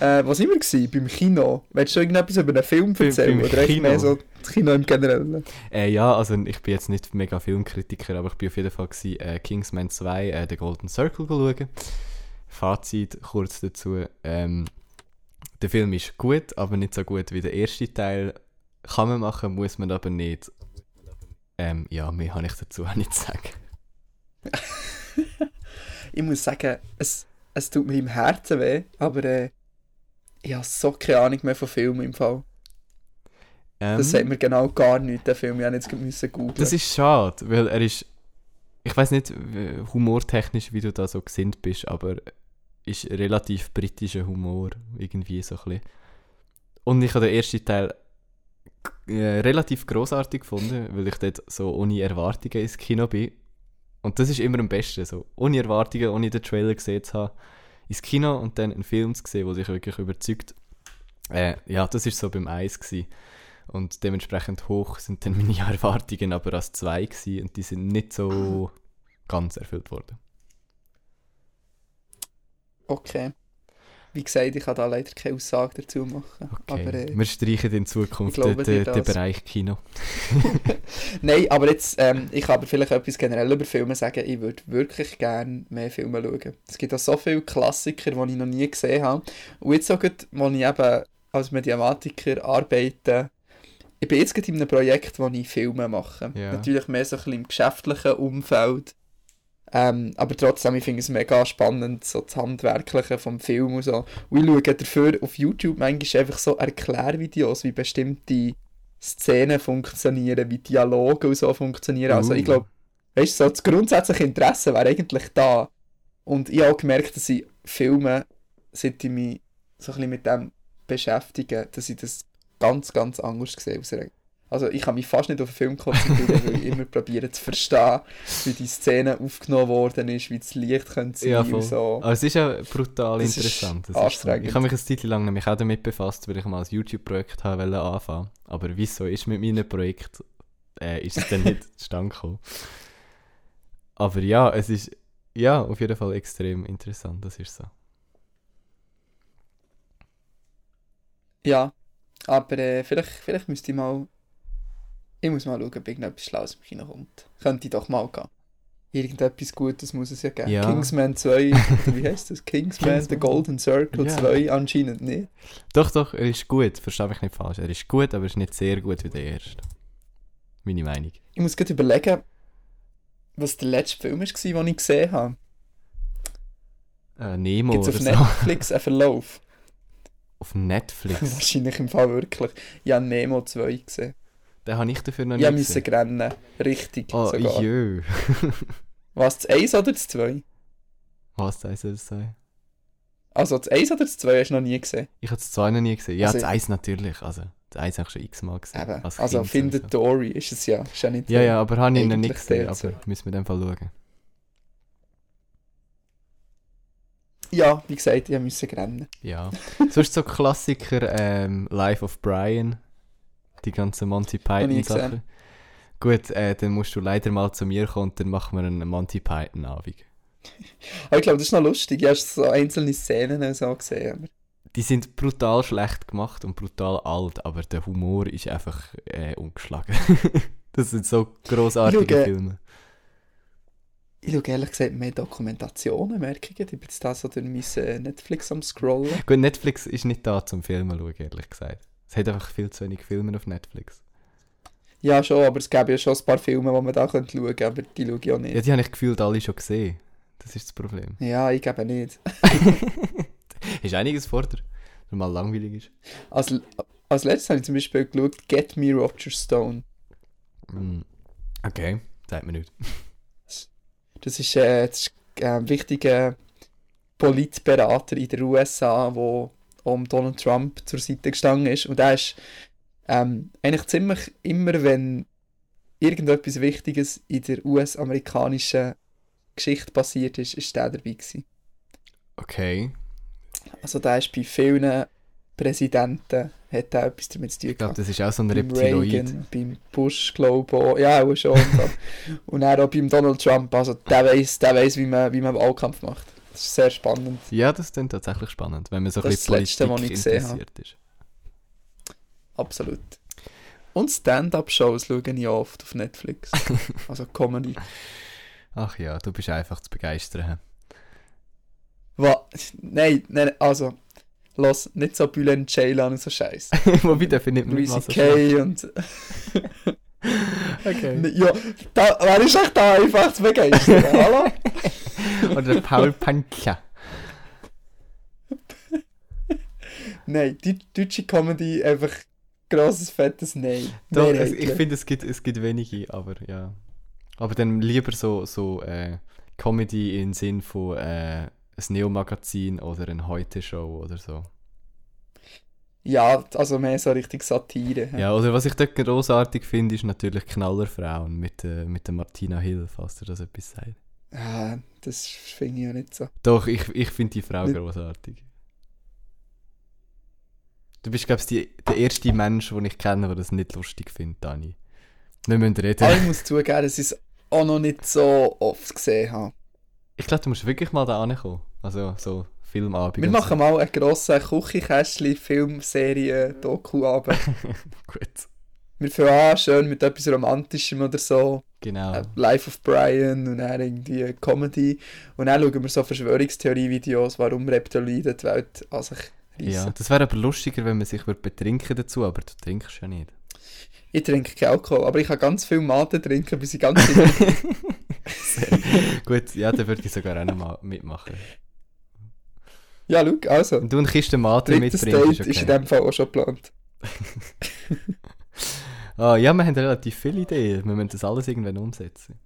Äh, sind wir gewesen? Beim Kino? Willst du irgendetwas über einen Film Beim- erzählen? beim oder echt Kino. mehr so das Kino im Generellen? Äh, ja, also ich bin jetzt nicht mega Filmkritiker, aber ich bin auf jeden Fall gewesen, äh, Kingsman 2, äh, The Golden Circle schauen. Fazit kurz dazu. Ähm, der Film ist gut, aber nicht so gut wie der erste Teil. Kann man machen, muss man aber nicht. Ähm, ja, mehr habe ich dazu auch nicht zu sagen. Ich muss sagen, es, es tut mir im Herzen weh, aber äh, ich habe so keine Ahnung mehr von Filmen im Fall. Ähm, Das sagt mir genau gar nichts, der Film. Ich musste jetzt müssen googeln. Das ist schade, weil er ist. Ich weiß nicht, humortechnisch, wie du da so gesinnt bist, aber ist relativ britischer Humor, irgendwie so ein bisschen. Und ich habe den ersten Teil äh, relativ großartig gefunden, weil ich dort so ohne Erwartungen ins Kino bin. Und das ist immer am besten, so ohne Erwartungen, ohne den Trailer gesehen zu haben, ins Kino und dann einen Film zu sehen, der dich wirklich überzeugt. Äh, ja, das ist so beim Eis gewesen. Und dementsprechend hoch sind dann meine Erwartungen aber als zwei gewesen und die sind nicht so ganz erfüllt worden. Okay. Wie gesagt, ich kann da leider keine Aussage dazu machen. Okay. Aber, äh, Wir streichen in Zukunft glaube den, den das. Bereich Kino. Nein, aber jetzt, ähm, ich kann aber vielleicht etwas generell über Filme sagen. Ich würde wirklich gerne mehr Filme schauen. Es gibt auch so viele Klassiker, die ich noch nie gesehen habe. Und jetzt auch, gerade, wo ich eben als Mediamatiker arbeite, ich bin jetzt gerade in einem Projekt, wo ich Filme mache. Ja. Natürlich mehr so ein bisschen im geschäftlichen Umfeld. Ähm, aber trotzdem, ich finde es mega spannend, so das Handwerkliche vom Film und so. Und ich schaue dafür auf YouTube manchmal einfach so Erklärvideos, wie bestimmte Szenen funktionieren, wie Dialoge und so funktionieren. Also ich Uh. glaube, weißt du, so das grundsätzliche Interesse wäre eigentlich da. Und ich habe auch gemerkt, dass ich Filme, seit ich mich so ein bisschen mit dem beschäftige, dass ich das ganz, ganz anders sehe. er- Also ich kann mich fast nicht auf einen Film konzentrieren, weil ich immer probiere zu verstehen, wie die Szene aufgenommen worden ist, wie das Licht könnte sein Ja, und so. Aber es ist ja brutal Das ist interessant. Das anstrengend. so. Ich habe mich eine Zeit lang nämlich auch damit befasst, weil ich mal ein YouTube-Projekt habe wollte anfangen. Aber wie es so ist mit meinem Projekt, äh, ist es dann nicht zustande gekommen. Aber ja, es ist ja auf jeden Fall extrem interessant, das ist so. Ja, aber äh, vielleicht, vielleicht müsste ich mal. Ich muss mal schauen, ob irgendetwas Schlaues im Kino kommt. Könnte ich doch mal gehen. Irgendetwas Gutes muss es ja geben. Ja. Kingsman 2, oder wie heißt das? Kingsman, The Kingsman. Golden Circle Ja. 2 anscheinend nicht. Doch, doch, er ist gut, verstehe mich nicht falsch. Er ist gut, aber er ist nicht sehr gut wie der erste. Meine Meinung. Ich muss gerade überlegen, was der letzte Film war, den ich gesehen habe. Äh, Nemo Gibt es oder auf so. Netflix einen Verlauf? Auf Netflix. Wahrscheinlich im Fall wirklich. Ich habe Nemo 2 gesehen. Den habe ich dafür noch Ich nicht musste gesehen. rennen. Richtig. Oh, sogar. jö. Was, das 1 oder das 2? Was soll das sein? Also das 1 oder das 2 hast du noch nie gesehen? Ich habe das zwei noch nie gesehen. Ja, Also- das Eis natürlich. Also, das Eis habe ich schon x-mal gesehen. Eben. als Also Findet sowieso. Dory ist es ja. Ist ja nicht Ja, ja, aber habe ich noch nicht gesehen. Aber so. müssen wir in dem Fall schauen. Ja, wie gesagt, ich musste rennen. Ja. Sonst so Klassiker, ähm, Life of Brian. Die ganzen Monty Python nie Sachen. gesehen. Gut, äh, dann musst du leider mal zu mir kommen und dann machen wir einen Monty Python Abend. Aber ich glaube, das ist noch lustig. Ich habe so einzelne Szenen so gesehen. Aber Die sind brutal schlecht gemacht und brutal alt, aber der Humor ist einfach äh, ungeschlagen. das sind so großartige schaue- Filme. ich schaue ehrlich gesagt mehr Dokumentationen, merke ich. Ich bin jetzt da so durch mein Netflix am Scrollen. Gut, Netflix ist nicht da zum Filmen schauen, ehrlich gesagt. Es hat einfach viel zu wenig Filme auf Netflix. Ja, schon, aber es gäbe ja schon ein paar Filme, die man da könnte schauen könnte, aber die schaue ich auch Ja, nicht. die habe ich gefühlt alle schon gesehen. Das ist das Problem. Ja, ich gebe nicht. ist einiges vor dir, wenn mal langweilig ist. Als, als letztes habe ich zum Beispiel geschaut Get Me Roger Stone. Mm. Okay, sagt mir nicht. Das ist, äh, das ist äh, ein wichtiger Politberater in den USA, der um Donald Trump zur Seite gestanden ist. Und er ist ähm, eigentlich ziemlich immer, wenn irgendetwas Wichtiges in der US-amerikanischen Geschichte passiert ist, ist der dabei gewesen. Okay. Also der ist bei vielen Präsidenten, hat er etwas damit zu tun Ich glaube, das ist auch so ein Beim Reptiloid. Reagan, beim Bush, glaube ich. auch. Ja, auch schon. Und, dann auch beim Donald Trump. Also der weiß, der weiss wie, man, wie man Wahlkampf macht. Das ist sehr spannend. Ja, das klingt tatsächlich spannend, wenn man so ein Das ist bisschen Letzte, Politik gesehen interessiert ist. Absolut. Und Stand-up-Shows schaue ich oft auf Netflix. Also Comedy. Ach ja, du bist einfach zu begeistern. Was? Nein, nein, also. Los, nicht so Bülent Ceylan und so Scheiß. Wobei, der findet man Louis. C.K. und. Okay. ja, da, wer ist echt da einfach zu begeistern? Hallo? Oder Paul Pancha. Nein, die deutsche Comedy einfach grosses, fettes Nein. Doch, Mehrheitlich. ich finde, es gibt, es gibt wenige, aber ja. Aber dann lieber so, so äh, Comedy im Sinn von äh, ein Neo-Magazin oder eine Heute-Show oder so. Ja, also mehr so richtig Satire. Ja, oder was ich dort großartig finde, ist natürlich Knallerfrauen mit, äh, mit der Martina Hill, falls dir das etwas sagt. Ah, das finde ich ja nicht so. Doch, ich, ich finde die Frau großartig. Du bist, glaube ich, der erste Mensch, den ich kenne, der das nicht lustig findet, Dani. Wir müssen reden. Aber ich muss zugeben, dass ich es auch noch nicht so oft gesehen habe. Ich glaube, du musst wirklich mal da ankommen. Also, so Filmabend. Wir machen mal einen grossen Küchenkästchen, Filmserie, Doku-Abend. Gut. Wir fangen an, schön mit etwas Romantischem oder so. Genau. Äh, Life of Brian und dann irgendwie Comedy. Und dann schauen wir so Verschwörungstheorie-Videos, warum Reptiloiden die Welt an sich reissen. ja, das wäre aber lustiger, wenn man sich betrinken dazu, aber du trinkst ja nicht. Ich trinke keinen Alkohol, aber ich kann ganz viel Mate trinken, bis ich ganz viel Gut, ja, dann würde ich sogar auch noch mal mitmachen. Ja, schau, also. Wenn du eine Kiste Mate Drittes mitbringst, Date ist ist in okay. dem Fall auch schon geplant. Ah, ja, wir haben relativ viele Ideen. Wir müssen das alles irgendwann umsetzen.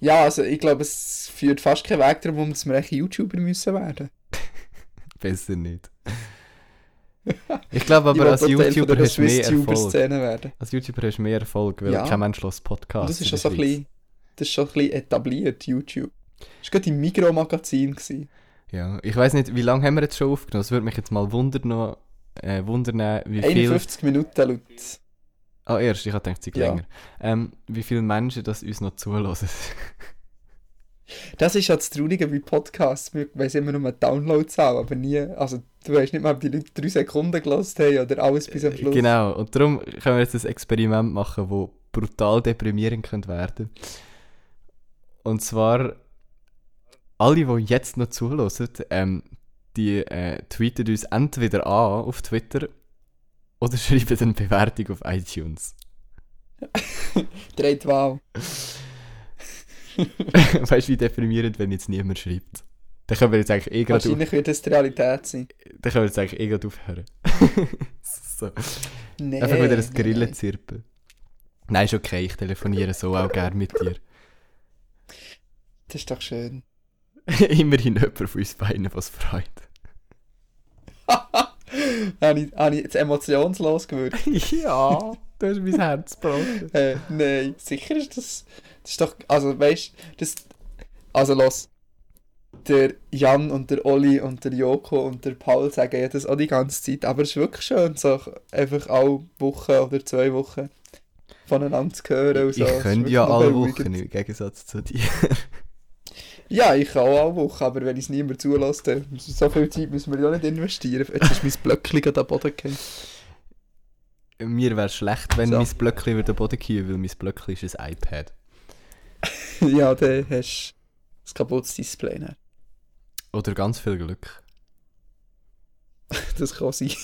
Ja, also ich glaube, es führt fast keinen Weg darum, dass wir echt YouTuber müssen werden. Besser nicht. Ich glaube Ich aber, will als YouTuber hast du mehr Erfolg. Werden. Als YouTuber hast du mehr Erfolg, weil Ja. kein Mensch lässt Podcasts. Und das ist schon so ein bisschen, das ist schon ein bisschen etabliert, YouTube. Das war gerade im Migro-Magazin. gewesen. Ja, ich weiß nicht, wie lange haben wir jetzt schon aufgenommen? Es würde mich jetzt mal wundern, äh, wundern wie viel... 51 Minuten laut. Ah, erst, ich hatte gedacht, sie Ja. länger. Ähm, wie viele Menschen das uns noch zulassen. Das ist ja das Traurige bei Podcasts. Wir weiss immer nur eine Downloadzahl, aber nie. Also, du weißt nicht mal, ob die Leute drei Sekunden gelassen haben oder alles bis am Schluss. Genau, und darum können wir jetzt ein Experiment machen, das brutal deprimierend könnte werden. Und zwar, alle, die jetzt noch zulassen, ähm, die äh, tweeten uns entweder an auf Twitter oder schreiben eine Bewertung auf iTunes. Dreht Wahl. weißt du, wie deprimierend, wenn jetzt niemand schreibt? Dann können wir jetzt eigentlich eh gerade auf, Wahrscheinlich wird das die Realität sein. dann können wir jetzt eigentlich eh gerade aufhören. so. Nee. Einfach wieder ein nee, Grillen zirpen. Nein, ist okay, ich telefoniere so auch gerne mit dir. Das ist doch schön. Immerhin jemand von uns beiden, was freut. habe, ich, habe ich jetzt emotionslos gewürgt? ja, du hast mein Herz gebrochen. äh, nein, sicher ist das. Das ist doch. Also, weißt du, das. Also, los. Der Jan und der Olli und der Joko und der Paul sagen ja das auch die ganze Zeit. Aber es ist wirklich schön, so einfach alle Wochen oder zwei Wochen voneinander zu hören. Und so. Ich könnte ja alle. Wochen, im Gegensatz zu dir. Ja, ich kann auch alle Wochen, aber wenn ich es niemand zulasse, dann so viel Zeit müssen wir ja nicht investieren. Jetzt ist mein Blöckchen gerade am Boden gefallen. Mir wäre schlecht, wenn So. mein Blöckchen über den Boden käme, weil mein Blöckchen ist ein iPad. ja, dann hast du ein kaputtes Display. Dann. Oder ganz viel Glück. Das kann sein.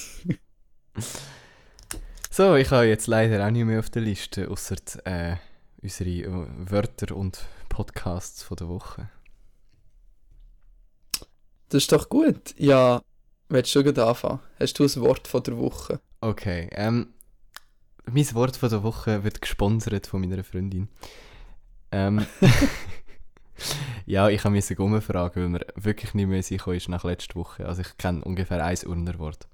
So, ich habe jetzt leider auch nicht mehr auf der Liste, außer äh, unsere äh, Wörter und Podcasts von der Woche. Das ist doch gut. Ja, willst du schon anfangen? Hast du ein Wort von der Woche? Okay, ähm, mein Wort von der Woche wird gesponsert von meiner Freundin. Ähm, ja, ich musste umfragen, weil mir wirklich nicht mehr sicher ist nach letzter Woche. Also ich kenne ungefähr ein Urnerwort.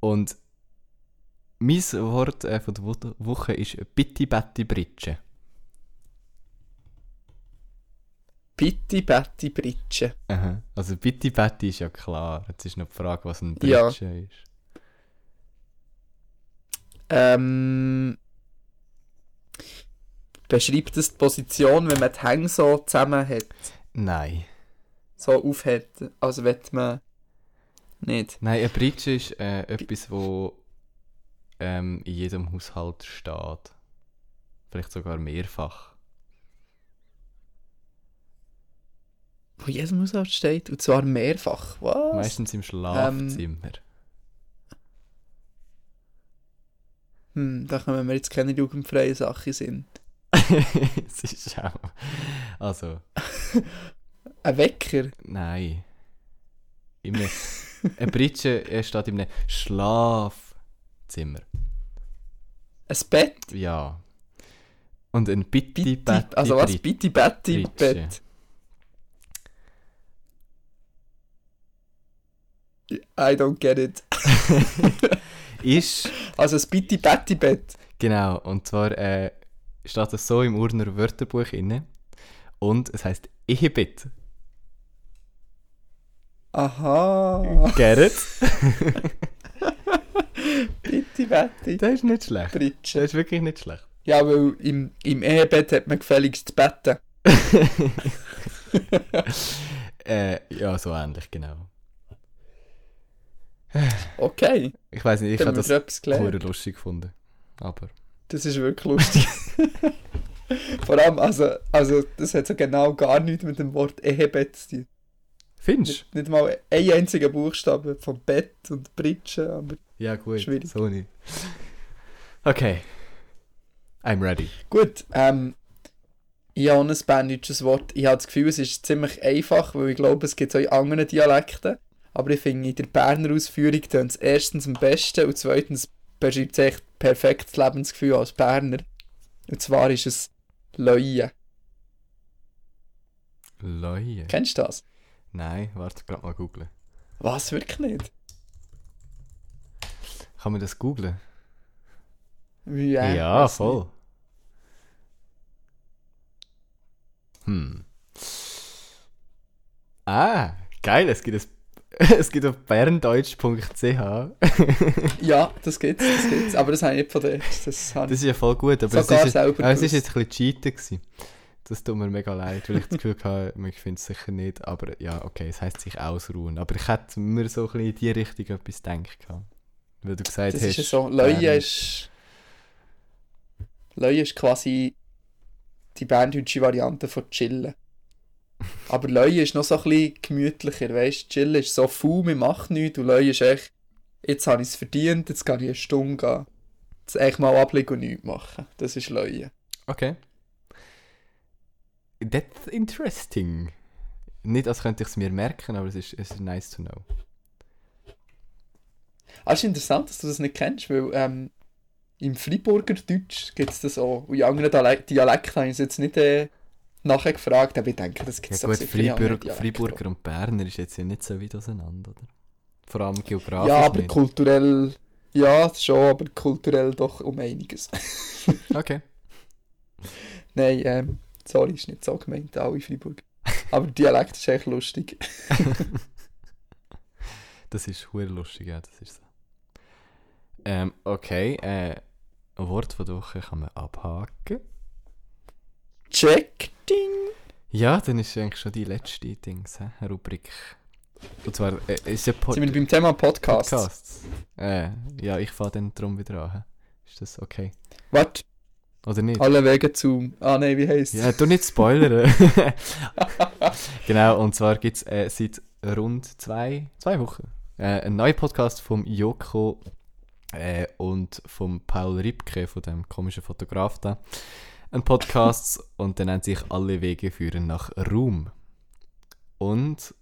Und mein Wort äh, von der Wo Woche ist Bitti Batti Britsche. Pitti Betty Britsche. Aha. Also Bitti Batti ist ja klar. Jetzt ist noch die Frage, was ein Ja. Britsche ist. Ähm. Beschreibt das die Position, wenn man die Hänge so zusammen hat? Nein. So aufhat? Also, wenn man. Nicht. Nein, eine Britsche ist äh, etwas, wo ähm, in jedem Haushalt steht. Vielleicht sogar mehrfach. Wo jedem Haushalt steht. Und zwar mehrfach. Was? Meistens im Schlafzimmer. Hm, da kommen wir jetzt keine jugendfreie Sache sind. es ist auch. Also, Ein Wecker. nein. Immer. Eine Britsche äh, steht einem Schlafzimmer. Ein Bett. Ja. Und ein Bitti Bitti, Batti also was? Brit- Bitti Betty Britsche. Bett. I don't get it. ist. Also ein Bitti Betty Bett. Genau, und zwar äh, steht das so im Urner Wörterbuch inne. Und es heißt Ehebett. Aha. Get it? Bitti Betty Das ist nicht schlecht. Britsche. Das ist wirklich nicht schlecht. Ja, weil im, im Ehebett hat man gefälligst zu betten. äh, ja, so ähnlich, genau. Okay, Ich weiß nicht, ich habe das hure lustig gefunden. Aber. Das ist wirklich lustig. Vor allem, also, also, das hat so genau gar nichts mit dem Wort Ehebett zu tun. Findest Nicht, nicht mal ein einziger Buchstabe vom Bett und Britsche, aber du? Ja, gut. Schwierig. So nicht. Okay. I'm ready. gut. Ähm, Ich habe ein berndeutsches Wort. Ich habe das Gefühl, es ist ziemlich einfach, weil ich glaube, es gibt auch in anderen Dialekten. Aber ich finde, in der Berner Ausführung tönt es erstens am besten und zweitens beschreibt es echt perfektes Lebensgefühl als Berner. Und zwar ist es Leue. Leue. Kennst du das? Nein, warte, gerade mal googlen. Was, wirklich nicht? Kann man das googlen? Ja, ja, voll. Hm. Ah, geil, es gibt, ein, es gibt auf berndeutsch.ch. Ja, das gibt's, das gibt's. Aber das habe ich nicht von dir. Das, habe Das ist ja voll gut, aber es ist, selber es ist jetzt ein bisschen gewesen. Das tut mir mega leid, weil ich das Gefühl hatte, ich finde es sicher nicht, aber ja, okay, es heisst sich ausruhen. Aber ich hätte mir so ein bisschen in die Richtung etwas gedacht. Weil du gesagt Das hast... ist ja so. Leue ist. Leue ist quasi die berndeutsche Variante von Chillen. Aber Leue ist noch so ein bisschen gemütlicher, weißt du? Chillen ist so faul, man macht nichts und Leue ist echt, jetzt habe ich es verdient, jetzt kann ich eine Stunde gehen. Jetzt echt mal ablegen und nichts machen. Das ist Leue. Okay. That's interesting. Nicht, als könnte ich es mir merken, aber es ist, es ist nice to know. Ah, es ist interessant, dass du das nicht kennst, weil ähm, im Freiburger Deutsch gibt es das auch. Und in anderen Dialek- Dialekten habe ich es jetzt nicht äh, nachher gefragt, aber ich denke, das gibt Ja es doch gut, sicher in Freiburg, auch. Freiburger und Berner ist jetzt ja nicht so weit auseinander, oder? Vor allem geografisch Ja, aber nicht. kulturell, ja, schon, aber kulturell doch um einiges. Okay. Nein, ähm, sorry, ist nicht so gemeint, alle Freiburg. Aber Dialekt ist echt lustig. Das ist hure lustig, ja, das ist so. Ähm, okay, äh, ein Wort von der Woche kann man abhaken. Check, ding! Ja, dann ist eigentlich schon die letzte Dings, hä? Rubrik. Und zwar, äh, ist ja Pod Sind wir beim Thema Podcasts? Podcasts. Äh, ja, ich fahre dann drum wieder an. hä? Ist das okay? Warte, Oder nicht? alle Wege zu... Ah nein, wie heisst Ja, du nicht spoilern. genau, und zwar gibt es äh, seit rund zwei, zwei Wochen äh, einen neuen Podcast vom Joko äh, und vom Paul Ripke, von dem komischen Fotograf da. Ein Podcast und der nennt sich Alle Wege führen nach Ruhm. Und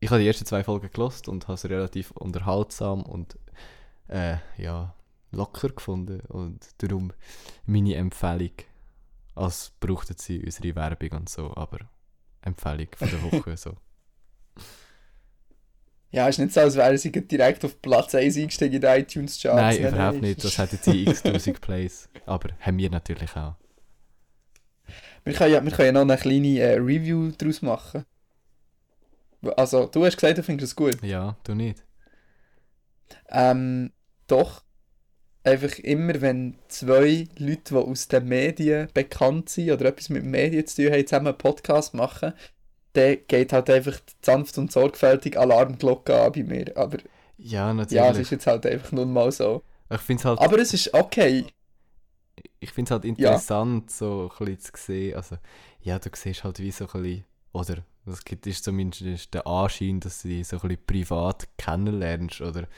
ich habe die ersten zwei Folgen gelost und habe es relativ unterhaltsam und äh, ja, locker gefunden und darum meine Empfehlung. Als brauchten sie unsere Werbung und so, aber Empfehlung von der Woche so. Ja, ist nicht so, als wären sie direkt auf Platz 1 eingestiegen in den iTunes-Charts. Nein, überhaupt nicht. Das hätten sie x-tausend Plays. Aber haben wir natürlich auch. Wir können ja, wir können ja noch eine kleine äh, Review daraus machen. Also, du hast gesagt, du findest es gut. Ja, du nicht. Ähm, doch. Einfach immer, wenn zwei Leute, die aus den Medien bekannt sind oder etwas mit Medien zu tun haben, zusammen einen Podcast machen, dann geht halt einfach sanft und sorgfältig Alarmglocke an bei mir. Aber Ja, ja, es natürlich. ist jetzt halt einfach nun mal so. ich finde es halt, Aber es ist okay. Ich find's halt interessant, so ein bisschen zu sehen. Also, ja, du siehst halt wie so ein bisschen, oder es gibt ist zumindest der Anschein, dass du die so ein bisschen privat kennenlernst oder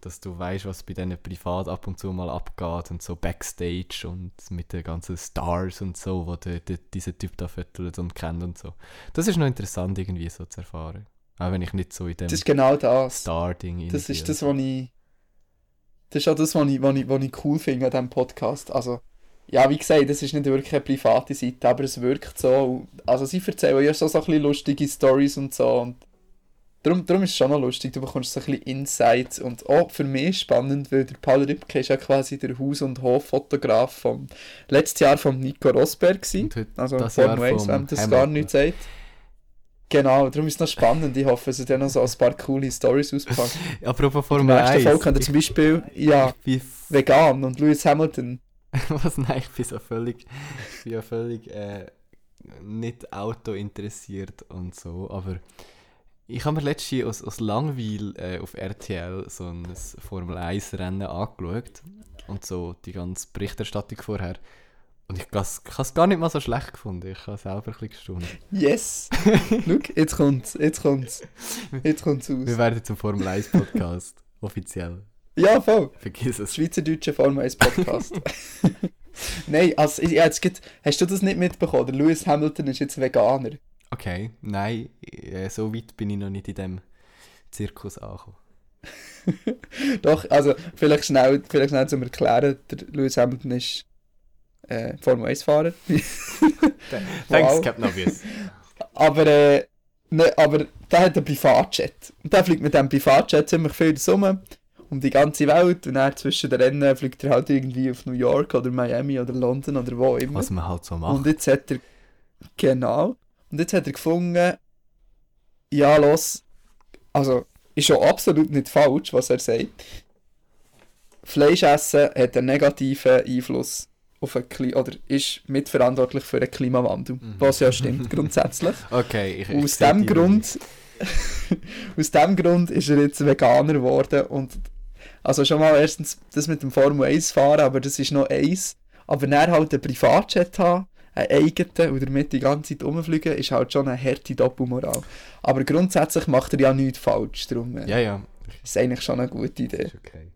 dass du weißt, was bei denen privat ab und zu mal abgeht und so Backstage und mit den ganzen Stars und so, wo der, der, dieser Typ da füttert und kennt und so. Das ist noch interessant irgendwie so zu erfahren. Auch wenn ich nicht so in dem Das ist genau das. Star-Ding Das ist das, was ich. Das ist auch das, was ich, was ich, was ich cool finde an diesem Podcast. Also, ja, wie gesagt, das ist nicht wirklich eine private Seite, aber es wirkt so. Also, sie erzählen ja so, so ein bisschen lustige Stories und so. Und darum, darum ist es schon noch lustig. Du bekommst so ein bisschen Insights. Und auch für mich spannend, weil der Paul Ripke ist ja quasi der Haus- und Hoffotograf vom letztes Jahr von Nico Rosberg. Gewesen. Also, das Formel Jahr 1, vom wenn das gar nichts sagt. Genau, darum ist es noch spannend. Ich hoffe, es werden noch so ein paar coole Stories auspacken. Apropos In Formel der nächsten 1. Folge könnt ihr zum Beispiel, ja, vegan und Lewis Hamilton. Was? Nein, ich bin so völlig, ich bin ja völlig äh, nicht Auto interessiert und so, aber ich habe mir letztens aus, aus Langweil äh, auf RTL so ein Formel 1 Rennen angeschaut und so die ganze Berichterstattung vorher und ich habe es gar nicht mal so schlecht gefunden, ich habe selber ein bisschen gestaunt. Yes! Schau, jetzt kommt's, jetzt kommt's. Jetzt kommt's Wir aus. werden zum Formel 1 Podcast, offiziell. Ja, voll. Vergiss es. Schweizerdeutsche Formel 1 Podcast. Nein, also, ja, jetzt geht, hast du das nicht mitbekommen? Der Lewis Hamilton ist jetzt Veganer. Okay, nein, äh, so weit bin ich noch nicht in dem Zirkus angekommen. Doch, also vielleicht schnell, vielleicht schnell zum Erklären, der Lewis Hamilton ist äh, Formel 1-Fahrer. Thanks. Captain Obvious. aber, äh, ne, aber der hat einen Privatjet. Und der fliegt mit dem Privatjet ziemlich viel rum, um die ganze Welt. Und dann zwischen den Rennen fliegt er halt irgendwie auf New York oder Miami oder London oder wo immer. Was man halt so Und macht. jetzt hat er. Genau. Und jetzt hat er gefunden, ja, los. Also, ist schon absolut nicht falsch, was er sagt. Fleisch essen hat einen negativen Einfluss auf den Kli oder ist mitverantwortlich für den Klimawandel. Mhm. Was ja stimmt, grundsätzlich. Okay, ich, ich Aus dem Grund. aus dem Grund ist er jetzt Veganer geworden. Und also schon mal erstens das mit dem Formel 1 fahren, aber das ist noch eins. Aber dann halt einen Privatjet haben, einen eigenen und damit die ganze Zeit rumfliegen, ist halt schon eine harte Doppelmoral. Aber grundsätzlich macht er ja nichts falsch. Darum Ja, ja, ist eigentlich schon eine gute Idee. ist okay.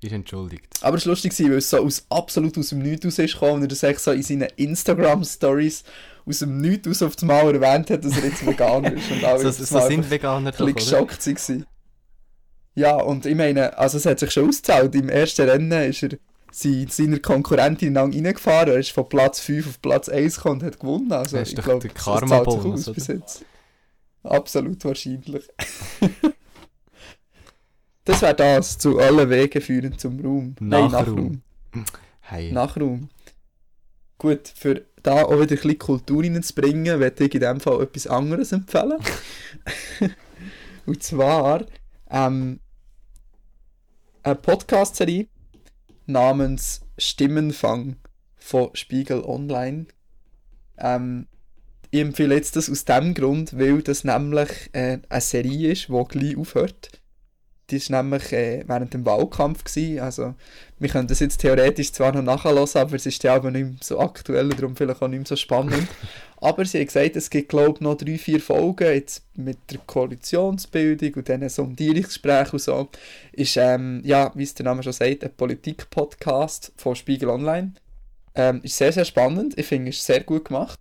Ist entschuldigt. Aber es war lustig, weil es so aus, absolut aus dem Nichts raus ist gekommen und er das echt so in seinen Instagram-Stories aus dem Nichts raus auf das Mal erwähnt hat, dass er jetzt Veganer ist. Und alle So, so sind Veganer doch, ein oder? bisschen geschockt waren. Ja, und ich meine, also es hat sich schon ausgezahlt. Im ersten Rennen ist er seiner Konkurrentin lang reingefahren. Er ist von Platz 5 auf Platz 1 gekommen und hat gewonnen. Also Das ist ich glaube, das zahlt sich aus bis jetzt. Absolut wahrscheinlich. das wäre das. Zu allen Wegen führen zum Ruhm. Nein, Nachruhm. Nachruhm. Hey. Nachruhm. Gut, für da auch wieder ein bisschen Kultur reinzubringen, würde ich in dem Fall etwas anderes empfehlen. Und zwar ähm, eine Podcast-Serie namens Stimmenfang von Spiegel Online. Ähm, ich empfehle jetzt das aus dem Grund, weil das nämlich äh, eine Serie ist, die gleich aufhört. Die war nämlich äh, während dem Wahlkampf. Gewesen. Also, wir können das jetzt theoretisch zwar noch nachhören, aber es ist ja aber nicht mehr so aktuell und darum vielleicht auch nicht mehr so spannend. aber sie haben gesagt, es gibt glaube ich noch drei, vier Folgen jetzt mit der Koalitionsbildung und dann Sondierungsgespräch und so. Ist, ähm, ja, wie es der Name schon sagt, ein Politik-Podcast von Spiegel Online. Ähm, ist sehr, sehr spannend. Ich finde, es ist sehr gut gemacht.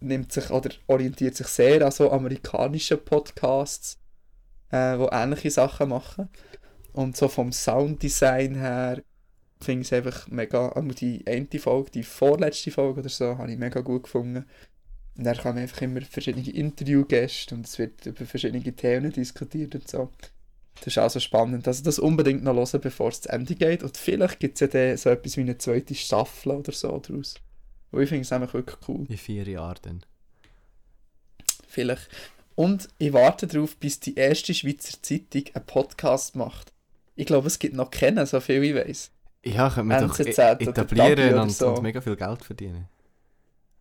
Nimmt sich oder orientiert sich sehr an so amerikanischen Podcasts, äh, die ähnliche Sachen machen. Und so vom Sounddesign her finde ich es einfach mega, also die eine Folge, die vorletzte Folge oder so, habe ich mega gut gefunden. Und dann kommen einfach immer verschiedene Interviewgäste und es wird über verschiedene Themen diskutiert und so. Das ist auch so spannend. Also das unbedingt noch hören, bevor es zu Ende geht. Und vielleicht gibt es ja dann so etwas wie eine zweite Staffel oder so daraus. Und ich finde es einfach wirklich cool. In vier Jahren dann. Vielleicht. Und ich warte darauf, bis die erste Schweizer Zeitung einen Podcast macht. Ich glaube, es gibt noch keinen, so viel ich weiß. Ja, können wir doch NZZ e- oder Tabi etablieren und, so. und mega viel Geld verdienen.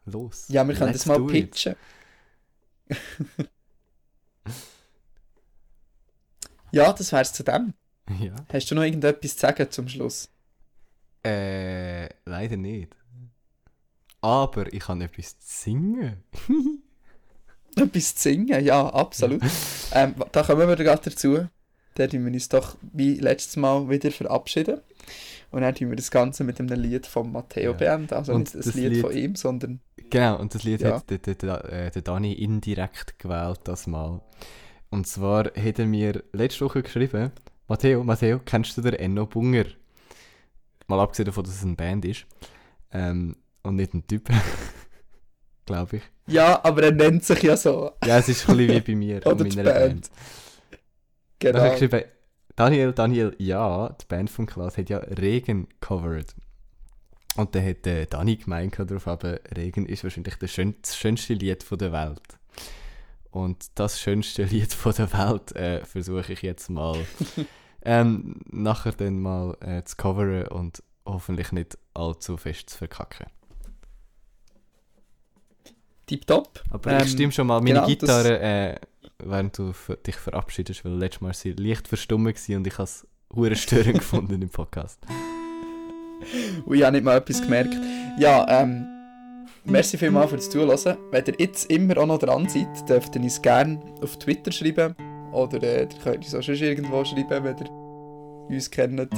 Los. Ja, wir können das mal pitchen. ja, das wär's zu dem. Ja. Hast du noch irgendetwas zu sagen zum Schluss? Äh, leider nicht. Aber ich kann etwas singen. Etwas zu singen? Ja, absolut. ähm, da kommen wir gerade dazu. Dann tun wir uns doch wie letztes Mal wieder verabschieden. Und dann tun wir das Ganze mit einem Lied von Matteo Ja. beenden. Also Und nicht das das Lied, Lied- von ihm, sondern Genau, und das Lied Ja. hat der, der, der, äh, der Dani indirekt gewählt, das Mal. Und zwar hat er mir letzte Woche geschrieben, Matteo, Matteo, kennst du den Enno Bunger? Mal abgesehen davon, dass es eine Band ist. Ähm, und nicht ein Typ. Glaube ich. Ja, aber er nennt sich ja so. Ja, es ist ein bisschen wie bei mir und Oder meiner Band. Band. Dann Genau. ich geschrieben, Daniel, Daniel, ja, die Band von Klaas hat ja Regen covered. Und dann hat äh, Dani gemeint darauf, aber Regen ist wahrscheinlich das, schön, das schönste Lied von der Welt. Und das schönste Lied von der Welt äh, versuche ich jetzt mal ähm, nachher dann mal äh, zu coveren und hoffentlich nicht allzu fest zu verkacken. Tipptopp. Aber Ähm, ich stimme schon mal meine genau, Gitarre, äh, während du dich verabschiedest, weil letztes Mal war sie leicht verstummt gewesen und ich habe es hure störend gefunden im Podcast. Und ich habe nicht mal etwas gemerkt. Ja, ähm, merci vielmals fürs Zuhören. Wenn ihr jetzt immer auch noch dran seid, dürft ihr uns gerne auf Twitter schreiben. Oder äh, ihr könnt uns auch schon irgendwo schreiben, wenn ihr uns kennt.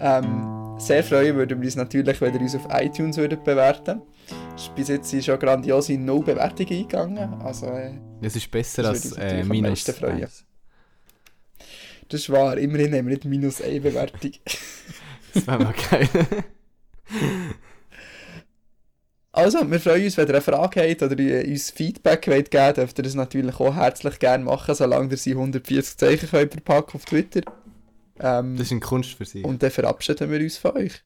ähm, Sehr freuen würden wir uns natürlich, wenn ihr uns auf iTunes würdet bewerten würdet. Bis jetzt sind schon grandiose null Bewertungen eingegangen. Also, äh, Das ist besser Das als äh, minus meisten freuen. das ist wahr. Immerhin haben wir nicht minus eine Bewertung. Das wäre mal geil. Also, wir freuen uns, wenn ihr eine Frage habt oder ihr uns Feedback wollt geben dürft ihr das natürlich auch herzlich gerne machen, solange ihr sie 140 Zeichen könnt verpacken auf Twitter. Ähm, Das ist eine Kunst für sich. und dann verabschieden wir uns von euch.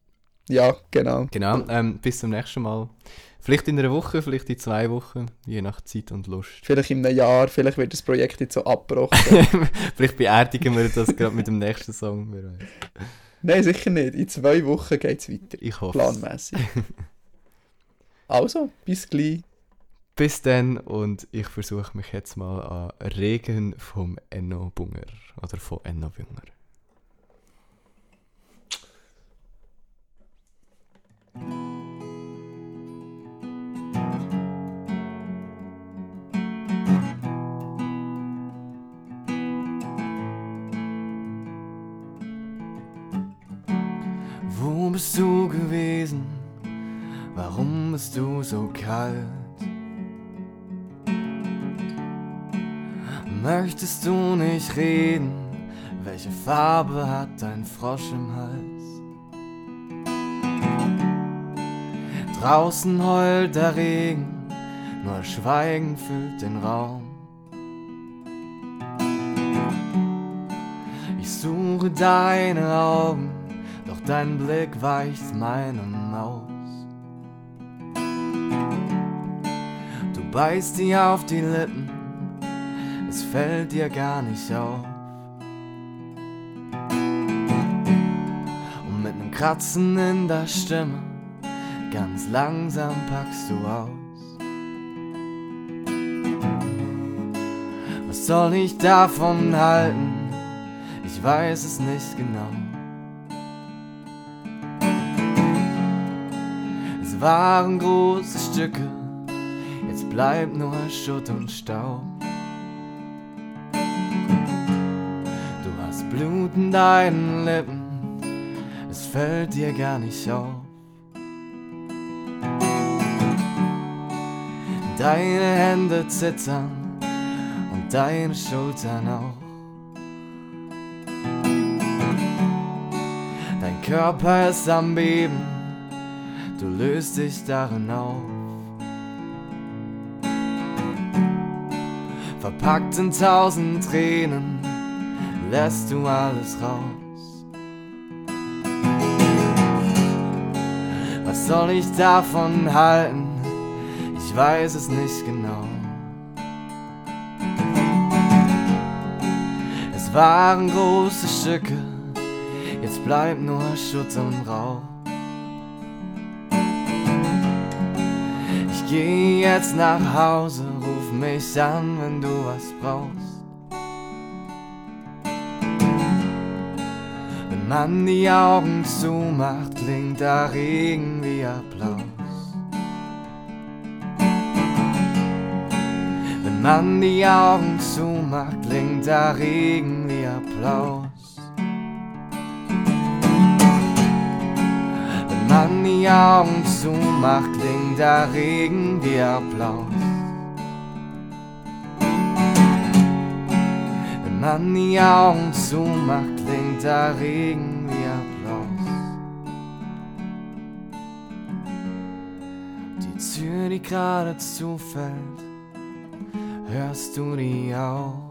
Ja, genau. Genau, ähm, bis zum nächsten Mal. Vielleicht in einer Woche, vielleicht in zwei Wochen, je nach Zeit und Lust. Vielleicht in einem Jahr, vielleicht wird das Projekt jetzt so abgebrochen. vielleicht beerdigen wir das gerade mit dem nächsten Song. Nein, sicher nicht. In zwei Wochen geht es weiter. Ich hoffe. Planmäßig. also, bis gleich. Bis dann und ich versuche mich jetzt mal an Regen vom Enno Bunger oder von Enno Bunger. Wo bist du gewesen? Warum bist du so kalt? Möchtest du nicht reden? Welche Farbe hat dein Frosch im Hals? Draußen heult der Regen, nur Schweigen füllt den Raum. Ich suche deine Augen, doch dein Blick weicht meinem aus. Du beißt dir auf die Lippen, es fällt dir gar nicht auf. Und mit nem Kratzen in der Stimme, ganz langsam packst du aus. Was soll ich davon halten? Ich weiß es nicht genau. Waren große Stücke, jetzt bleibt nur Schutt und Staub. Du hast Blut in deinen Lippen, es fällt dir gar nicht auf. Deine Hände zittern und deine Schultern auch. Dein Körper ist am Beben, du löst dich darin auf. Verpackt in tausend Tränen, lässt du alles raus. Was soll ich davon halten? Ich weiß es nicht genau. Es waren große Stücke, jetzt bleibt nur Schutt und Rauch. Geh jetzt nach Hause, ruf mich an, wenn du was brauchst. Wenn man die Augen zumacht, klingt der Regen wie Applaus. Wenn man die Augen zumacht, klingt der Regen wie Applaus. Wenn man die Augen zumacht, klingt der Regen wie Applaus. Wenn man die Augen zumacht, klingt der Regen wie Applaus. Die Tür, die gerade zufällt, hörst du die auch?